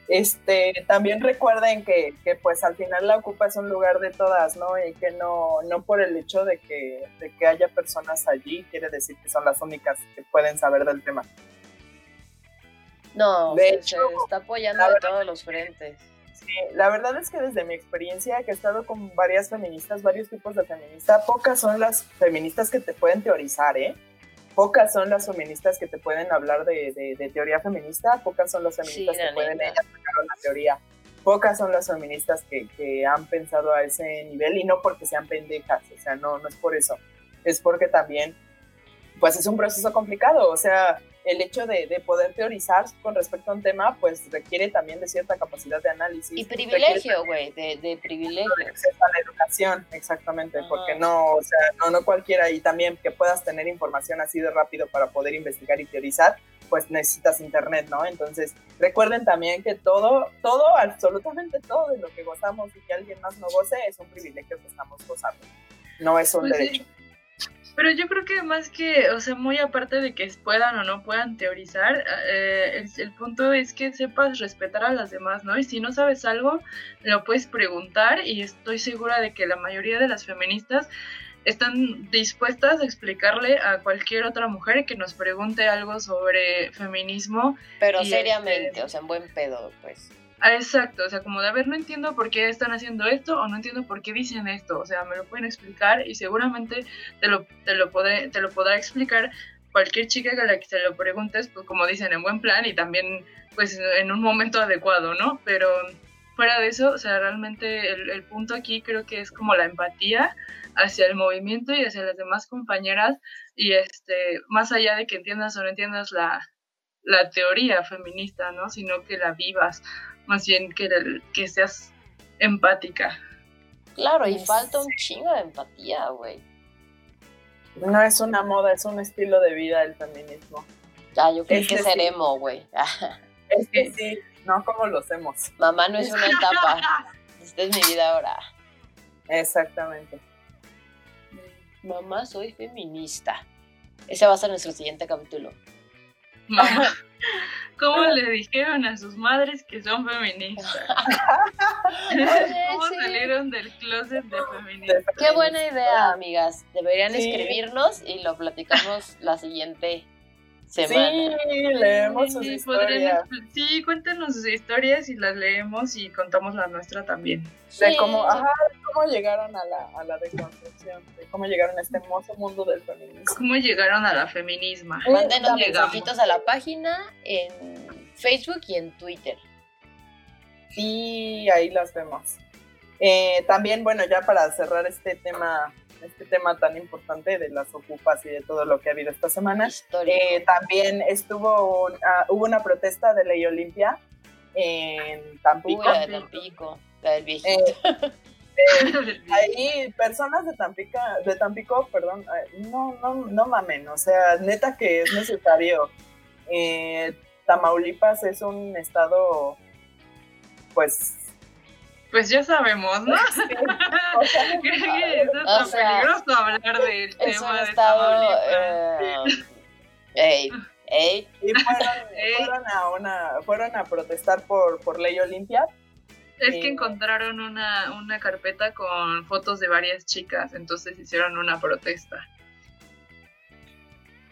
Este, también recuerden que, que, pues al final la Ocupa es un lugar de todas, ¿no? Y que no, no por el hecho de que, de que haya personas allí quiere decir que son las únicas que pueden saber del tema. No, de hecho, se está apoyando de todos los frentes. Sí, la verdad es que desde mi experiencia, que he estado con varias feministas, varios tipos de feministas, pocas son las feministas que te pueden teorizar, ¿eh? Pocas son las feministas que te pueden hablar de, teoría feminista, pocas son las feministas que pueden ellas sacar una teoría, pocas son las feministas que, han pensado a ese nivel y no porque sean pendejas, o sea, no, no es por eso, es porque también, pues es un proceso complicado, o sea, el hecho de, poder teorizar con respecto a un tema, pues requiere también de cierta capacidad de análisis. Y privilegio, güey, de, de, privilegio. A la educación, exactamente, porque no, o sea, no, no cualquiera, y también que puedas tener información así de rápido para poder investigar y teorizar, pues necesitas internet, ¿no? Entonces, recuerden también que todo, todo, absolutamente todo de lo que gozamos y que alguien más no goce es un privilegio que estamos gozando, no es un pues derecho. Pero yo creo que más que, o sea, muy aparte de que puedan o no puedan teorizar, eh, el, punto es que sepas respetar a las demás, ¿no? Y si no sabes algo, lo puedes preguntar y estoy segura de que la mayoría de las feministas están dispuestas a explicarle a cualquier otra mujer que nos pregunte algo sobre feminismo. Pero seriamente, este o sea, en buen pedo, pues. Ah, exacto, o sea, como de, a no entiendo por qué están haciendo esto o no entiendo por qué dicen esto, o sea, me lo pueden explicar y seguramente te lo, te lo, podré, te lo podrá explicar cualquier chica a la que se lo preguntes, pues como dicen, en buen plan y también pues en un momento adecuado, ¿no? Pero fuera de eso, o sea, realmente el, el punto aquí creo que es como la empatía hacia el movimiento y hacia las demás compañeras y este, más allá de que entiendas o no entiendas la, la teoría feminista, ¿no? Sino que la vivas más bien que, que seas empática. Claro, y falta un chingo de empatía, güey. No es una moda, es un estilo de vida el feminismo. Ya, yo creo que, seremos, güey. es que sí, no como lo hacemos. Mamá no es una etapa. Esta es mi vida ahora. Exactamente. Mamá, soy feminista. Ese va a ser nuestro siguiente capítulo. ¿Cómo le dijeron a sus madres que son feministas? ¿Cómo salieron del closet de feministas? Qué buena idea, amigas. Deberían escribirnos y lo platicamos la siguiente semana. Sí, leemos sus historias. Sí, cuéntenos sus historias y las leemos y contamos la nuestra también. De cómo, ajá, cómo llegaron a la, a la deconstrucción, de cómo llegaron a este hermoso mundo del feminismo. Cómo llegaron a la feminisma. Mándenos mensajitos a la página en Facebook y en Twitter. Sí, ahí las vemos. Eh, también, bueno, ya para cerrar este tema este tema tan importante de las ocupas y de todo lo que ha habido esta semana. Eh, también estuvo uh, hubo una protesta de Ley Olimpia en Tampico. Uy, de Tampico, del viejito. Eh, eh, ahí personas de Tampico, de Tampico, perdón, no, no, no mamen, o sea, neta que es necesario. Tamaulipas es un estado, pues, pues ya sabemos, ¿no? O sea, Creo que eso es sea, peligroso hablar del Es tema un de estado. Tamaulipas. Eh, ey, ey. y fueron a una, fueron a protestar por, por ley Olimpia. Es que encontraron una, una carpeta con fotos de varias chicas, entonces hicieron una protesta.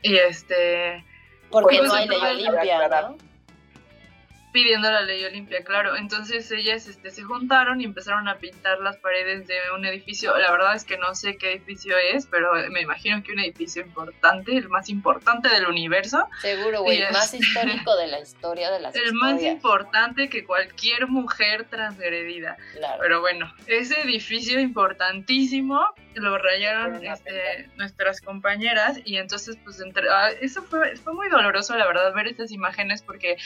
Y este, Porque Pues no hay ley Olimpia. ¿no? Pidiendo la ley Olimpia, claro. Entonces ellas este, se juntaron y empezaron a pintar las paredes de un edificio. La verdad es que no sé qué edificio es, pero me imagino que un edificio importante, el más importante del universo. Seguro, güey. El más histórico de la historia de las El más importante que cualquier mujer transgredida. Claro. Pero bueno, ese edificio importantísimo lo rayaron este, nuestras compañeras y entonces pues entre, ah, eso fue, fue muy doloroso la verdad ver estas imágenes porque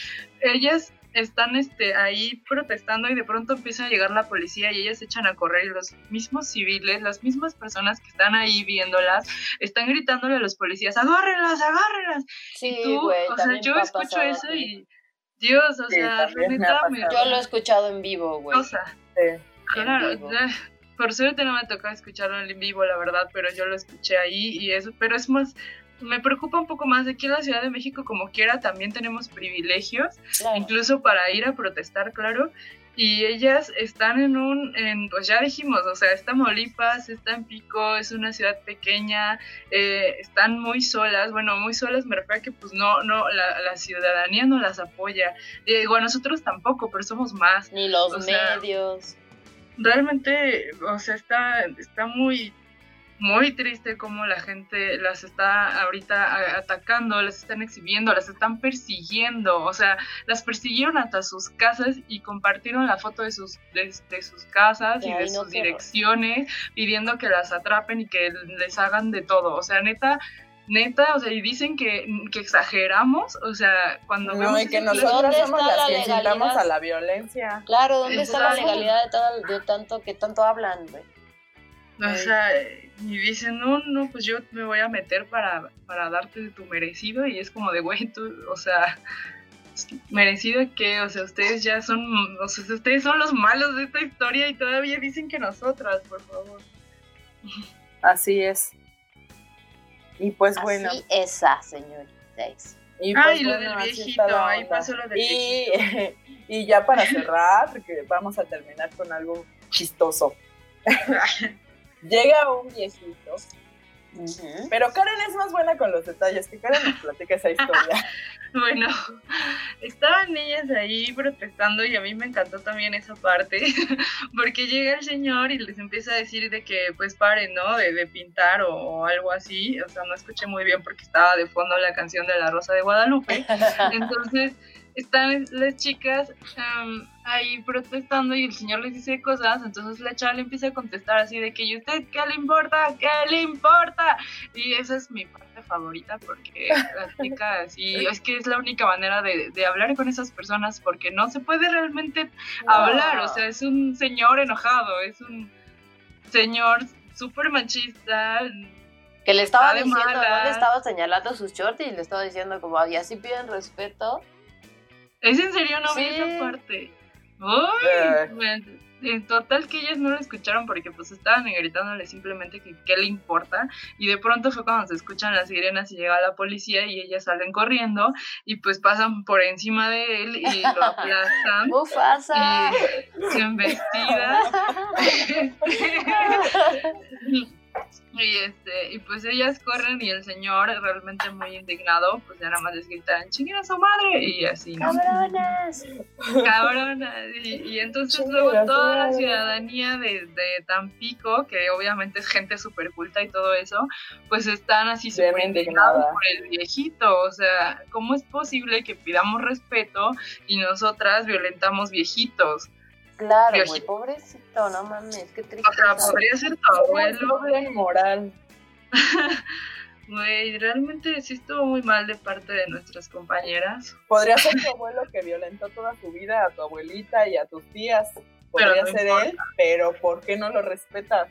ellas están este, ahí protestando y de pronto empieza a llegar la policía y ellas se echan a correr y los mismos civiles, las mismas personas que están ahí viéndolas, están gritándole a los policías, agárrenlas, agárrenlas. sí, Tú, güey. o sea, yo escucho eso y Dios, o Sí, sea, neta, me. Yo lo he escuchado en vivo, güey. cosa. Sí. Claro, vivo. por suerte no me tocó escucharlo en vivo, la verdad, pero yo lo escuché ahí y eso, pero es más, me preocupa un poco más. Aquí en la Ciudad de México, como quiera, también tenemos privilegios, Claro. incluso para ir a protestar, claro. Y ellas están en un, en, pues ya dijimos, o sea, está Molipas, está en Pico, es una ciudad pequeña, eh, están muy solas, bueno, muy solas me refiero a que pues no, no, la, la ciudadanía no las apoya. Digo, a nosotros tampoco, pero somos más Ni los o sea, medios. realmente, o sea, está, está muy, muy triste cómo la gente las está ahorita atacando, las están exhibiendo, las están persiguiendo, o sea, las persiguieron hasta sus casas y compartieron la foto de sus, de, de sus casas y de no, sus direcciones, pidiendo que las atrapen y que les hagan de todo, o sea, neta. Neta, o sea, y dicen que, que exageramos, o sea, cuando No, vemos y que nosotros ¿Dónde somos está las la que incitamos legalidad? a la violencia. Claro, ¿dónde está la legalidad de, todo, de tanto que tanto hablan, güey? O sea, y dicen, no, no, pues yo me voy a meter para, para darte tu merecido. Y es como de, güey, tú, o sea, merecido que, o sea, ustedes ya son, o sea, ustedes son los malos de esta historia y todavía dicen que nosotras, por favor. Así es. Y pues bueno. Así esa, señoritas. Y Ah, pues y lo bueno, del viejito, ahí pasó lo del y, y ya para cerrar, que vamos a terminar con algo chistoso. Llega un viejito, pero Karen es más buena con los detalles, que Karen nos platica esa historia. Bueno, estaban ellas ahí protestando y a mí me encantó también esa parte, porque llega el señor y les empieza a decir de que pues paren, ¿no? De, de pintar o, o algo así, o sea, no escuché muy bien porque estaba de fondo la canción de La Rosa de Guadalupe, entonces están las chicas ahí protestando y el señor les dice cosas, entonces la chava le empieza a contestar así de que ¿y usted qué le importa? ¿Qué le importa? Y esa es mi parte favorita porque la chica así, es que es la única manera de, de hablar con esas personas porque no se puede realmente hablar, o sea, es un señor enojado, es un señor súper machista, Que le estaba diciendo, ¿no? Le estaba señalando sus shorts y le estaba diciendo como, y así piden respeto. ¿Es en serio? No vi esa parte. Uy, Eh. en total que ellas no lo escucharon porque pues estaban gritándole simplemente que qué le importa y de pronto fue cuando se escuchan las sirenas y llega la policía y ellas salen corriendo y pues pasan por encima de él y lo aplastan Mufasa. y se embestida y este y pues ellas corren y el señor realmente muy indignado pues ya nada más les gritan chinguen a su madre y así no ¡Cabronas! cabrona. Y, y entonces luego toda la ciudadanía de, de Tampico, que obviamente es gente súper culta y todo eso, pues están así súper indignados por el viejito. O sea, ¿cómo es posible que pidamos respeto y nosotras violentamos viejitos? Claro, güey, pobrecito, no mames, qué O sea, podría ser tu abuelo. doble moral. Güey, realmente sí estuvo muy mal de parte de nuestras compañeras. Podría ser tu abuelo que violentó toda su vida a tu abuelita y a tus tías. Podría no ser importa. él, pero ¿por qué no lo respetas?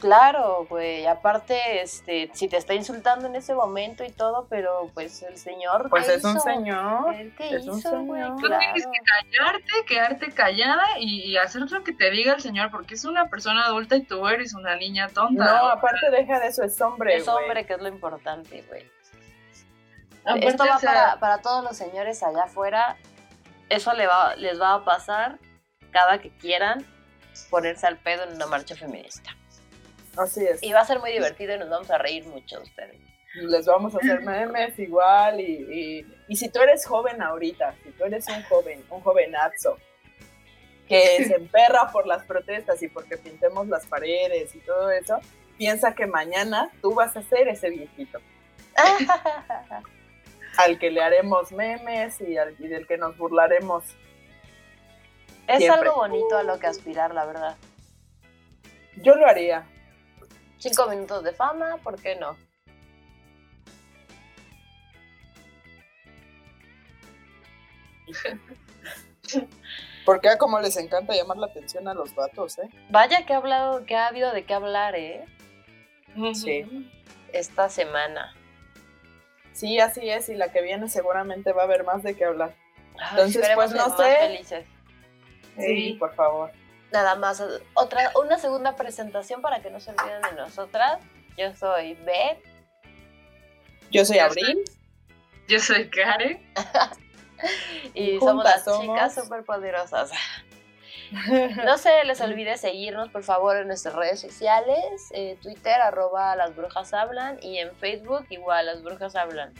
Claro, güey. Aparte, este, si te está insultando en ese momento y todo, pero pues el señor. Pues ¿qué es un señor. ¿El qué es un hizo, güey? señor. Tú Claro. tienes que callarte, quedarte callada y, y hacer lo que te diga el señor, porque es una persona adulta y tú eres una niña tonta. No, aparte deja de eso, es hombre, Es güey. hombre, que es lo importante, güey. Aparte, Esto va o sea, para, para todos los señores allá afuera. Eso le va, les va a pasar cada que quieran ponerse al pedo en una marcha feminista. Así es. Y va a ser muy divertido y nos vamos a reír mucho de ustedes. Les vamos a hacer memes igual. Y, y, y si tú eres joven ahorita, si tú eres un joven, un jovenazo, que se emperra por las protestas y porque pintemos las paredes y todo eso, piensa que mañana tú vas a ser ese viejito al que le haremos memes y, al, y del que nos burlaremos. es Siempre. algo bonito a lo que aspirar, la verdad. Yo lo haría. Cinco minutos de fama, ¿por qué no? Porque a como les encanta llamar la atención a los vatos, ¿eh? Vaya que ha hablado, que ha habido de qué hablar, ¿eh? Sí. Esta semana. Sí, así es, y la que viene seguramente va a haber más de qué hablar. Ay, Entonces, pues, no sé. felices. Sí, por favor. Nada más, otra, una segunda presentación para que no se olviden de nosotras. Yo soy Beth. Yo soy Abril. Yo soy Karen. Y Juntas somos las somos- chicas superpoderosas. No se les olvide seguirnos, por favor, en nuestras redes sociales. eh, Twitter, arroba las brujas hablan. Y en Facebook, igual, las brujas hablan.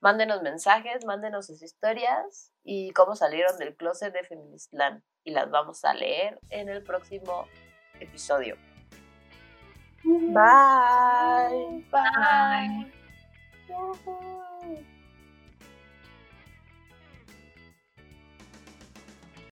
Mándenos mensajes, mándenos sus historias y cómo salieron del closet de Feministland. Y las vamos a leer en el próximo episodio. Bye. Bye. Bye.